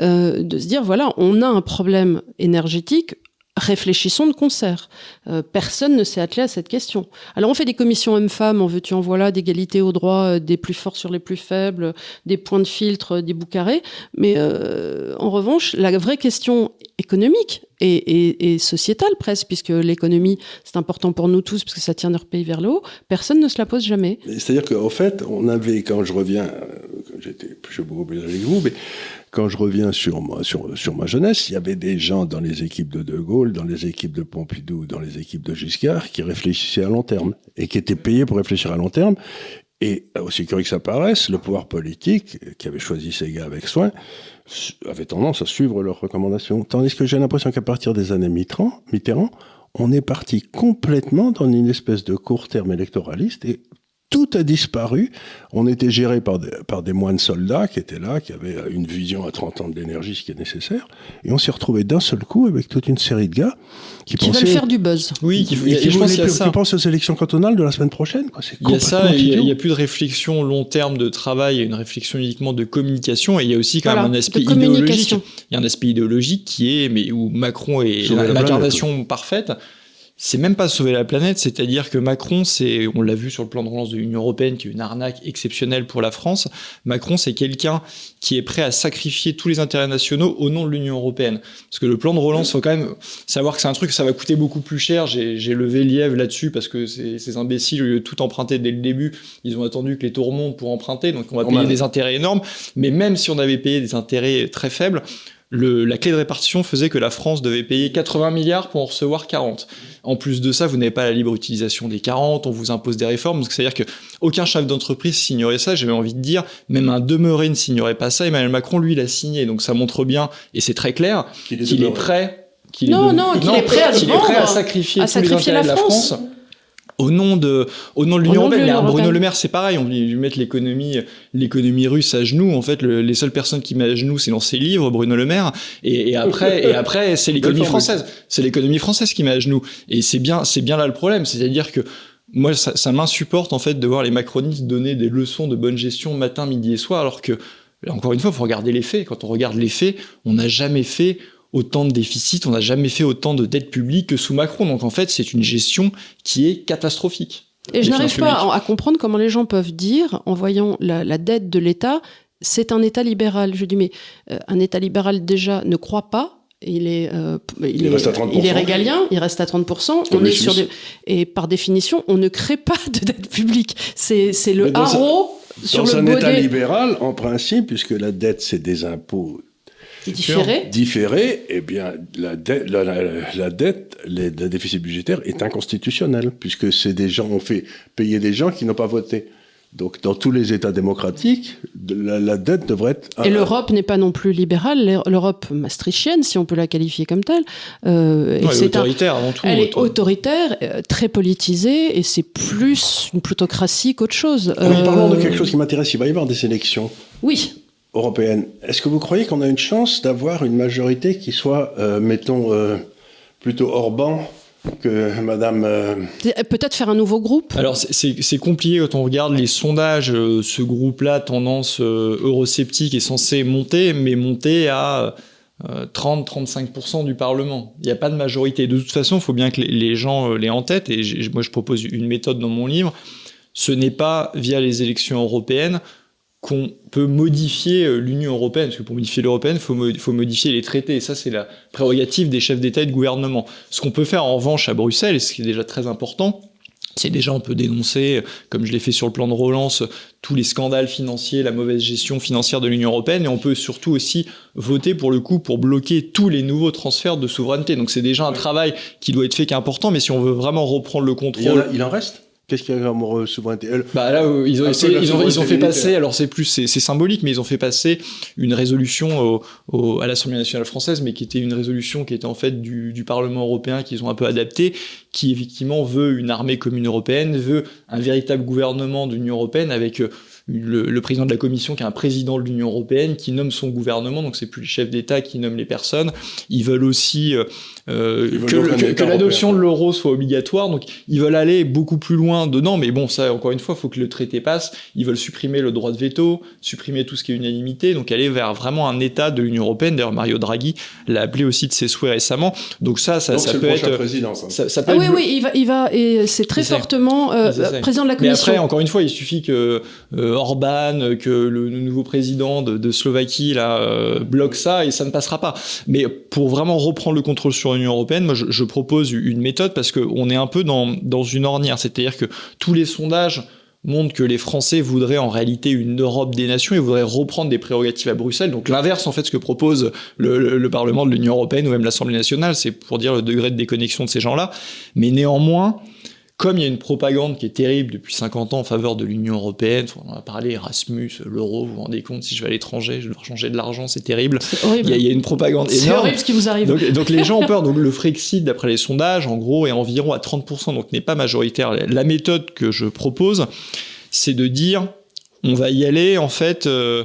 euh, de se dire voilà, on a un problème énergétique, réfléchissons de concert. Euh, personne ne s'est attelé à cette question. Alors on fait des commissions hommes-femmes, en veux-tu en voilà, d'égalité aux droits euh, des plus forts sur les plus faibles, des points de filtre, euh, des bouts carrés, mais euh, en revanche, la vraie question économique et, sociétale presque, puisque l'économie c'est important pour nous tous, parce que ça tient notre pays vers le haut, personne ne se la pose jamais. Mais C'est-à-dire qu'en fait, on avait, quand je reviens, j'étais suis beaucoup plus avec vous, mais quand je reviens sur, sur ma jeunesse, il y avait des gens dans les équipes de De Gaulle, dans les équipes de Pompidou, dans les équipes de Giscard, qui réfléchissaient à long terme et qui étaient payés pour réfléchir à long terme. Et aussi curieux que ça paraisse, le pouvoir politique, qui avait choisi ces gars avec soin, avait tendance à suivre leurs recommandations. Tandis que j'ai l'impression qu'à partir des années Mitterrand, on est parti complètement dans une espèce de court terme électoraliste et tout a disparu. On était géré par des, par des moines soldats qui étaient là, qui avaient une vision à 30 ans de l'énergie, ce qui est nécessaire. Et on s'est retrouvé d'un seul coup avec toute une série de gars qui, Qui pensaient... veulent faire du buzz. Oui, faut- et qui je pense plus- ça. qui pensent aux élections cantonales de la semaine prochaine. quoi. C'est Il y a ça, il y a- plus de réflexion long terme de travail, il y a une réflexion uniquement de communication, et il y a aussi quand Voilà, même un aspect de communication. idéologique. Il y a un aspect idéologique qui est, mais où Macron est l'incarnation parfaite. C'est même pas sauver la planète, c'est-à-dire que Macron, c'est, on l'a vu sur le plan de relance de l'Union européenne, qui est une arnaque exceptionnelle pour la France. Macron, c'est quelqu'un qui est prêt à sacrifier tous les intérêts nationaux au nom de l'Union européenne. Parce que le plan de relance, faut quand même savoir que c'est un truc, ça va coûter beaucoup plus cher. J'ai j'ai levé lièvre là-dessus parce que ces, ces imbéciles, au lieu de tout emprunter dès le début, ils ont attendu que les taux remontent pour emprunter, donc on va payer des intérêts énormes. Mais même si on avait payé des intérêts très faibles, le, la clé de répartition faisait que la France devait payer 80 milliards pour en recevoir 40. En plus de ça, vous n'avez pas la libre utilisation des 40, on vous impose des réformes, donc c'est-à-dire que aucun chef d'entreprise signerait ça, j'avais envie de dire, même un demeuré ne signerait pas ça, Emmanuel Macron, lui, l'a signé, donc ça montre bien, et c'est très clair, Qu'il est prêt... qu'il Non, de- non, qu'il est prêt à est prêt sacrifier à tous les la de la France. France au nom de au nom de l'Union européenne. Bruno. Le Maire, c'est pareil. On lui mettre l'économie l'économie russe à genoux. En fait, le- les seules personnes qui met à genoux, c'est dans ses livres, Bruno Le Maire. Et, et après, [LAUGHS] et après, c'est l'économie française. C'est l'économie française qui met à genoux. Et c'est bien, c'est bien là le problème. C'est-à-dire que moi, ça, ça m'insupporte en fait de voir les macronistes donner des leçons de bonne gestion matin, midi et soir, alors que encore une fois, il faut regarder les faits. Quand on regarde les faits, on n'a jamais fait autant de déficits, on n'a jamais fait autant de dettes publiques que sous Macron. Donc en fait, c'est une gestion qui est catastrophique. Et je n'arrive pas publiques. à, à comprendre comment les gens peuvent dire, en voyant la, la dette de l'État, c'est un État libéral. Je dis, mais euh, un État libéral déjà ne croit pas. Il est, euh, il, Il est, reste à 30%. il est régalien, il reste à 30%. Comme on est sur des, et par définition, on ne crée pas de dette publique. C'est, c'est le dans haro sur Dans le un État libéral, en principe, puisque la dette, c'est des impôts différé. différés, eh bien, la, dette- la, la- la dette, les- le déficit budgétaire est inconstitutionnel, puisque c'est des gens, on fait payer des gens qui n'ont pas voté. Donc, dans tous les États démocratiques, de- la, la dette devrait être. Et l'Europe n'est pas non plus libérale. L'Europe maastrichtienne, si on peut la qualifier comme telle, euh, Ouais, un- autoritaire avant tout. Elle est Auto- autoritaire, euh, très politisée, et c'est plus une plutocratie qu'autre chose. Euh, parlons de quelque chose qui m'intéresse. Il va y avoir des élections Oui, Est-ce que vous croyez qu'on a une chance d'avoir une majorité qui soit, euh, mettons, euh, plutôt Orban que Madame. euh, C'est- peut-être faire un nouveau groupe? Alors c'est- compliqué quand on regarde les sondages. euh, ce groupe-là, tendance euh, eurosceptique, est censé monter, mais monter à euh, 30-35% du Parlement. Il n'y a pas de majorité. De toute façon, il faut bien que les, gens euh, l'aient en tête. Et moi, je propose une méthode dans mon livre. Ce n'est pas via les élections européennes qu'on peut modifier euh, l'Union européenne, parce que pour modifier l'européenne, il faut, mo- faut modifier les traités, et ça c'est la prérogative des chefs d'État et de gouvernement. Ce qu'on peut faire en revanche à Bruxelles, et ce qui est déjà très important, c'est déjà un peu dénoncé, comme je l'ai fait sur le plan de relance, tous les scandales financiers, la mauvaise gestion financière de l'Union européenne, et on peut surtout aussi voter pour le coup pour bloquer tous les nouveaux transferts de souveraineté. Donc c'est déjà un travail qui doit être fait qui est important, mais si on veut vraiment reprendre le contrôle... il en reste? Qu'est-ce qu'il y a comme souveraineté Bah là, ils ont, essayé, ils, ont, ils ont fait passer, alors c'est plus, c'est symbolique, mais ils ont fait passer une résolution au, à l'Assemblée nationale française, mais qui était une résolution qui était en fait du, du Parlement européen qu'ils ont un peu adapté, qui effectivement veut une armée commune européenne, veut un véritable gouvernement de l'Union européenne avec euh, le, président de la commission qui est un président de l'Union européenne qui nomme son gouvernement, donc c'est plus le chef d'État qui nomme les personnes. Ils veulent aussi euh, que, l'adoption de l'euro soit obligatoire, donc ils veulent aller beaucoup plus loin dedans, mais bon, ça encore une fois, il faut que le traité passe. Ils veulent supprimer le droit de veto, supprimer tout ce qui est unanimité, donc aller vers vraiment un État de l'Union européenne. D'ailleurs, Mario Draghi l'a appelé aussi de ses souhaits récemment. Donc ça, ça, ça peut être. Ça. Ça, peut ah oui, oui, il va, il va, et c'est très fortement euh, président de la commission. Mais après, encore une fois, il suffit que euh, Orban, que le nouveau président de, Slovaquie là euh, bloque ça et ça ne passera pas. Mais pour vraiment reprendre le contrôle sur l'Union européenne, moi je, propose une méthode parce qu'on est un peu dans, dans une ornière, c'est-à-dire que tous les sondages montrent que les Français voudraient en réalité une Europe des nations et voudraient reprendre des prérogatives à Bruxelles. Donc l'inverse en fait ce que propose le Parlement de l'Union européenne ou même l'Assemblée nationale, c'est pour dire le degré de déconnexion de ces gens-là. Mais néanmoins, comme il y a une propagande qui est terrible depuis 50 ans en faveur de l'Union européenne, on en a parlé, Erasmus, l'euro, vous vous rendez compte, si je vais à l'étranger, je dois changer de l'argent, c'est terrible. Il y, a, une propagande énorme. C'est horrible ce qui vous arrive. Donc, les gens ont peur. Donc le [LAUGHS] Frexit, d'après les sondages, en gros, est environ à 30%, donc n'est pas majoritaire. La méthode que je propose, c'est de dire, on va y aller en fait. Euh,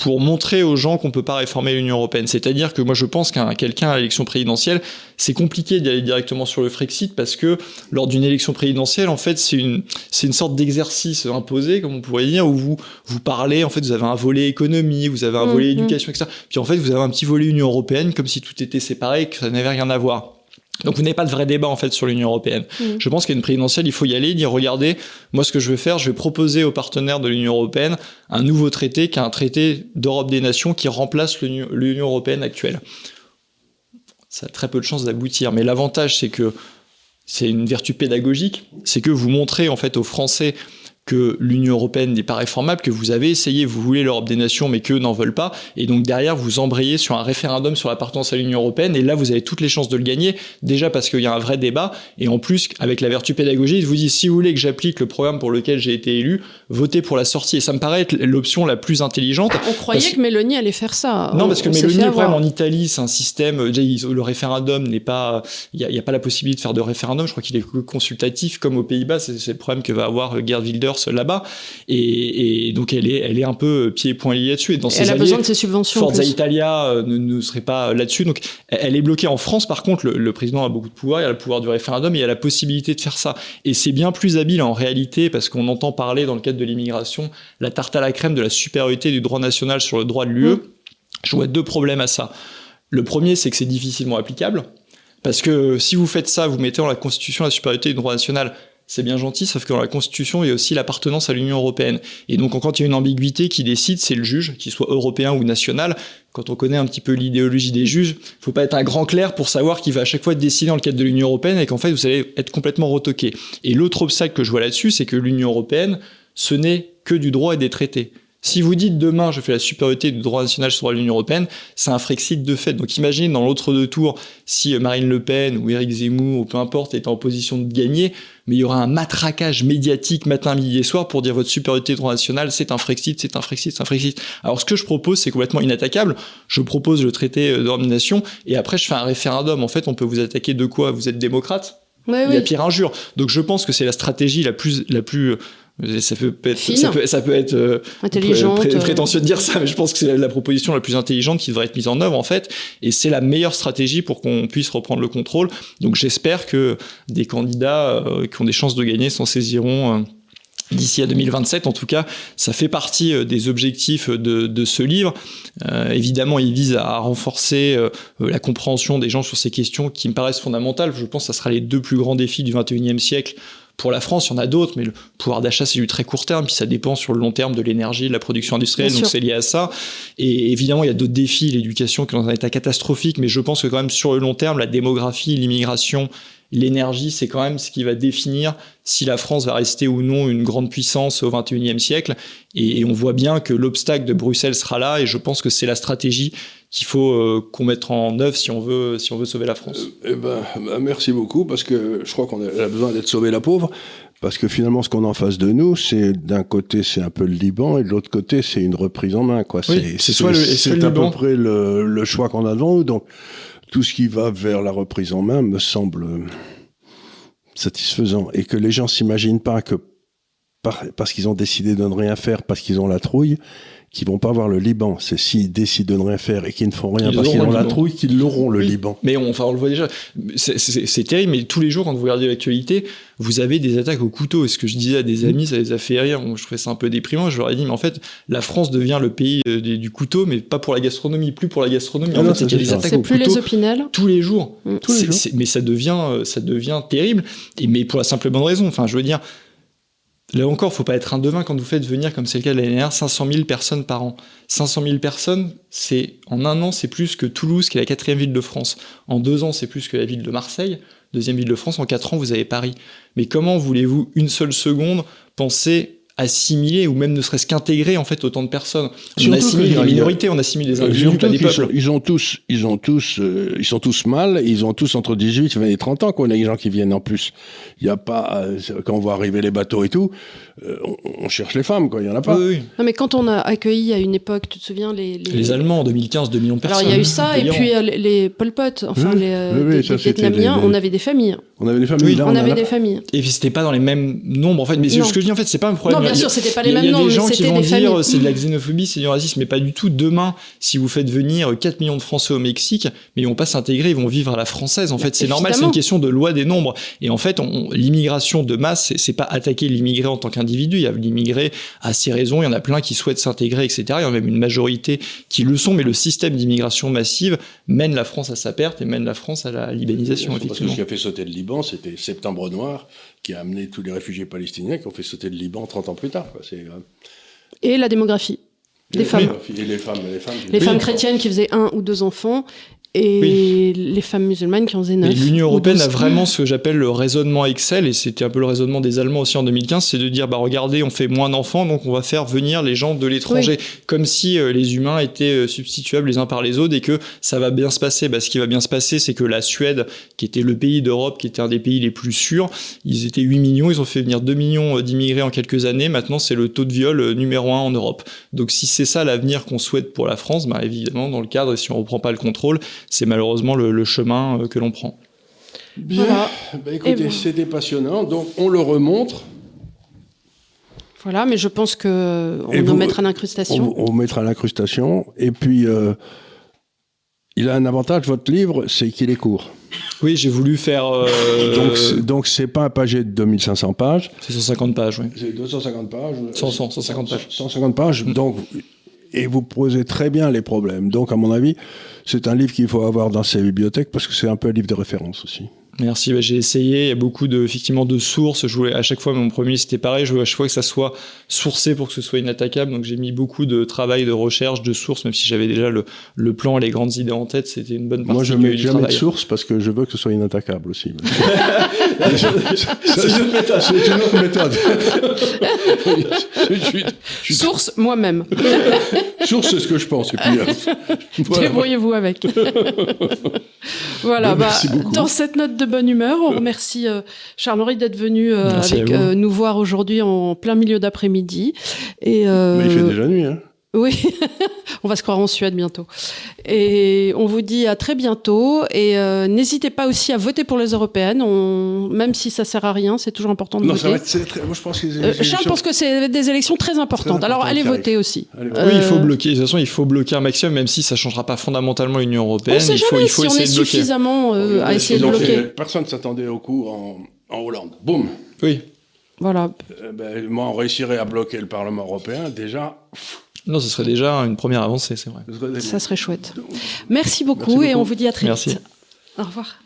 pour montrer aux gens qu'on peut pas réformer l'Union européenne. C'est-à-dire que moi je pense qu'un quelqu'un à l'élection présidentielle, c'est compliqué d'y aller directement sur le Frexit parce que lors d'une élection présidentielle, en fait, c'est une c'est une sorte d'exercice imposé, comme on pourrait dire, où vous vous parlez, en fait, vous avez un volet économie, vous avez un volet mmh, mmh. éducation, etc. Puis en fait, vous avez un petit volet Union européenne, comme si tout était séparé, que ça n'avait rien à voir. Donc vous n'avez pas de vrai débat en fait sur l'Union européenne. Mm. Je pense qu'à une présidentielle, il faut y aller, dire regardez, moi ce que je vais faire, je vais proposer aux partenaires de l'Union européenne un nouveau traité qui est un traité d'Europe des nations qui remplace l'Union européenne actuelle. Ça a très peu de chances d'aboutir, mais l'avantage c'est que c'est une vertu pédagogique, c'est que vous montrez en fait aux Français que l'Union européenne n'est pas réformable, que vous avez essayé, vous voulez l'Europe des nations, mais qu'eux n'en veulent pas, et donc derrière vous embrayez sur un référendum sur l'appartenance à l'Union européenne, et là vous avez toutes les chances de le gagner, déjà parce qu'il y a un vrai débat, et en plus avec la vertu pédagogique, vous dit si vous voulez que j'applique le programme pour lequel j'ai été élu, votez pour la sortie, et ça me paraît être l'option la plus intelligente. On croyait que Mélanie allait faire ça. Non, parce que Mélanie, le problème en Italie, c'est un système, le référendum n'est pas, il n'y a, pas la possibilité de faire de référendum, je crois qu'il est consultatif, comme aux Pays-Bas, c'est le problème que va avoir Gerd Wilders là-bas. Et, donc elle est, elle est un peu pieds et poings liés là-dessus. Et dans elle a besoin de ses subventions. Forza Italia euh, ne, serait pas là-dessus. Donc elle est bloquée en France. Par contre, le, président a beaucoup de pouvoir. Il a le pouvoir du référendum et il a la possibilité de faire ça. Et c'est bien plus habile en réalité parce qu'on entend parler dans le cadre de l'immigration la tarte à la crème de la supériorité du droit national sur le droit de l'UE. Mm. Je vois deux problèmes à ça. Le premier, c'est que c'est difficilement applicable. Parce que si vous faites ça, vous mettez dans la Constitution la supériorité du droit national, c'est bien gentil, sauf que dans la Constitution, il y a aussi l'appartenance à l'Union européenne. Et donc, quand il y a une ambiguïté, qui décide, c'est le juge, qu'il soit européen ou national. Quand on connaît un petit peu l'idéologie des juges, faut pas être un grand clair pour savoir qu'il va à chaque fois décidé dans le cadre de l'Union européenne et qu'en fait, vous allez être complètement retoqué. Et l'autre obstacle que je vois là-dessus, c'est que l'Union européenne, ce n'est que du droit et des traités. Si vous dites demain je fais la supériorité du droit national sur l'Union européenne, c'est un Frexit de fait. Donc imaginez dans l'autre deux tours, si Marine Le Pen ou Éric Zemmour ou peu importe est en position de gagner, mais il y aura un matraquage médiatique matin, midi et soir pour dire votre supériorité du droit national, c'est un Frexit, c'est un Frexit, c'est un Frexit. Alors ce que je propose, c'est complètement inattaquable. Je propose le traité de domination et après je fais un référendum. En fait, on peut vous attaquer de quoi? Vous êtes démocrate? Il y a pire injure. Donc je pense que c'est la stratégie la plus la plus ça peut être, ça peut, ça peut être euh, euh. prétentieux de dire ça, mais je pense que c'est la, proposition la plus intelligente qui devrait être mise en œuvre en fait, et c'est la meilleure stratégie pour qu'on puisse reprendre le contrôle. Donc j'espère que des candidats euh, qui ont des chances de gagner s'en saisiront. D'ici à 2027, en tout cas, ça fait partie des objectifs de, de ce livre. évidemment, il vise à renforcer la compréhension des gens sur ces questions qui me paraissent fondamentales. Je pense que ça sera les deux plus grands défis du 21e siècle pour la France, il y en a d'autres, mais le pouvoir d'achat, c'est du très court terme, puis ça dépend sur le long terme de l'énergie, de la production industrielle, donc c'est lié à ça. Et évidemment, il y a d'autres défis, l'éducation qui est dans un état catastrophique, mais je pense que quand même sur le long terme, la démographie, l'immigration l'énergie, c'est quand même ce qui va définir si la France va rester ou non une grande puissance au 21e siècle. Et, on voit bien que l'obstacle de Bruxelles sera là, et je pense que c'est la stratégie qu'il faut euh, qu'on mette en œuvre si on veut, si on veut sauver la France. Euh, eh ben, bah, merci beaucoup, parce que je crois qu'on a besoin d'être sauvé la pauvre. Parce que finalement, ce qu'on a en face de nous, c'est d'un côté, c'est un peu le Liban, et de l'autre côté, c'est une reprise en main. Quoi. c'est, soit le, c'est à peu près le, le choix qu'on a devant nous. Donc, tout ce qui va vers la reprise en main me semble satisfaisant. Et que les gens s'imaginent pas que parce qu'ils ont décidé de ne rien faire, parce qu'ils ont la trouille, qui vont pas voir le Liban. C'est s'ils décident de ne rien faire et qu'ils ne font rien parce qu'ils ont la trouille qu'ils l'auront, le Liban. Mais on, enfin, on le voit déjà. C'est terrible, mais tous les jours, quand vous regardez l'actualité, vous avez des attaques au couteau. Et ce que je disais à des amis, ça les a fait rire. je trouvais ça un peu déprimant. Je leur ai dit, mais en fait, la France devient le pays euh, du couteau, mais pas pour la gastronomie, plus pour la gastronomie. en fait, c'est des attaques au plus les opinels. Tous les jours. Mm. Tous les jours. Mais ça devient, euh, ça devient terrible. Et, mais pour la simple bonne raison. Enfin, je veux dire, Là encore, faut pas être un devin quand vous faites venir, comme c'est le cas de l'année dernière, 500 000 personnes par an. 500 000 personnes, c'est en un an, c'est plus que Toulouse, qui est la quatrième ville de France. En deux ans, c'est plus que la ville de Marseille, deuxième ville de France. En quatre ans, vous avez Paris. Mais comment voulez-vous une seule seconde penser assimiler ou même ne serait-ce qu'intégrer en fait autant de personnes. On assimile les minorités, on assimile les individus, pas des peuples. Ils, ont tous, ils ont tous, euh, ils sont tous mal. Ils ont tous entre 18, 20 et 30 ans. Quoi. On a des gens qui viennent en plus. Il n'y a pas euh, quand on voit arriver les bateaux et tout, euh, on, cherche les femmes. Quoi. Il y en a pas. Oui, Non, mais quand on a accueilli à une époque, tu te souviens les les, Allemands en 2015, 2 millions de personnes. Alors il y a eu ça et puis les, Pol Pot, enfin les, Vietnamiens, on avait des familles. On avait des familles. on, avait des familles. Et puis c'était pas dans les mêmes nombres en fait. Mais ce que je dis en fait, c'est pas un problème bien sûr, c'était pas les mêmes Il y a des gens qui vont dire c'est de la xénophobie, c'est du racisme, mais pas du tout. Demain, si vous faites venir 4 millions de Français au Mexique, mais ils vont pas s'intégrer, ils vont vivre à la française. En fait, c'est normal, c'est une question de loi des nombres. Et en fait, l'immigration de masse, c'est pas attaquer l'immigré en tant qu'individu. Il y a l'immigré à ses raisons, il y en a plein qui souhaitent s'intégrer, etc. Il y en a même une majorité qui le sont, mais le système d'immigration massive mène la France à sa perte et mène la France à la libanisation. Parce que ce qui a fait sauter le Liban, c'était Septembre Noir, qui a amené tous les réfugiés palestiniens qui ont fait sauter le Liban 30 ans plus tard. Euh, et la démographie des femmes. les femmes, les femmes chrétiennes qui faisaient un ou deux enfants et les femmes musulmanes qui en faisaient neuf. L'Union européenne a vraiment ce que j'appelle le raisonnement Excel, et c'était un peu le raisonnement des Allemands aussi en 2015, c'est de dire, bah regardez, on fait moins d'enfants, donc on va faire venir les gens de l'étranger, comme si euh, les humains étaient euh, substituables les uns par les autres, et que ça va bien se passer. Bah, ce qui va bien se passer, c'est que la Suède, qui était le pays d'Europe, qui était un des pays les plus sûrs, ils étaient 8 millions, ils ont fait venir 2 millions euh, d'immigrés en quelques années, maintenant c'est le taux de viol numéro 1 en Europe. Donc si c'est ça l'avenir qu'on souhaite pour la France, bah évidemment, dans le cadre, et si on reprend pas le contrôle, c'est malheureusement le, chemin euh, que l'on prend. Bien, bah, écoutez, c'était passionnant, donc on le remontre. Voilà, mais je pense que on va mettre à l'incrustation. On, mettra l'incrustation, et puis euh, il a un avantage, votre livre, c'est qu'il est court. Oui, j'ai voulu faire. Euh... Donc, c'est pas un paget de 2500 pages. C'est 150 pages, oui. C'est 250 pages. 150 pages. 150 pages. Donc, et vous posez très bien les problèmes. Donc, à mon avis, c'est un livre qu'il faut avoir dans sa bibliothèque parce que c'est un peu un livre de référence aussi. Merci, bah, j'ai essayé, il y a beaucoup de, effectivement de sources. Je voulais à chaque fois, mon premier c'était pareil, je voulais à chaque fois que ça soit sourcé pour que ce soit inattaquable. Donc j'ai mis beaucoup de travail, de recherche, de sources, même si j'avais déjà le, le, plan et les grandes idées en tête, c'était une bonne partie. Moi je mets jamais de sources parce que je veux que ce soit inattaquable aussi. [LAUGHS] c'est une méthode. C'est une autre méthode. Source, moi-même. source, c'est ce que je pense. Et puis, euh, Débrouillez-vous avec. voilà, bah, dans cette note de bonne humeur. On remercie euh, Charles-Henri d'être venu euh, avec, euh, nous voir aujourd'hui en plein milieu d'après-midi. Et, il fait déjà nuit, hein oui, [LAUGHS] on va se croire en Suède bientôt. Et on vous dit à très bientôt. Et n'hésitez pas aussi à voter pour les européennes, même si ça sert à rien, c'est toujours important de voter. Moi, je pense que Charles pense que c'est des élections très importantes. Alors allez voter aussi. Oui, il faut bloquer. De toute façon, il faut bloquer un maximum, même si ça changera pas fondamentalement l'Union européenne. il faut, il faut si essayer on est de suffisamment à essayer de bloquer. Personne ne s'attendait au coup en, Hollande. Boum. Oui. Voilà. ben, moi, on réussirait à bloquer le Parlement européen, déjà. Non, ce serait déjà une première avancée, c'est vrai. Ça serait chouette. Merci beaucoup, et on vous dit à très vite. Au revoir.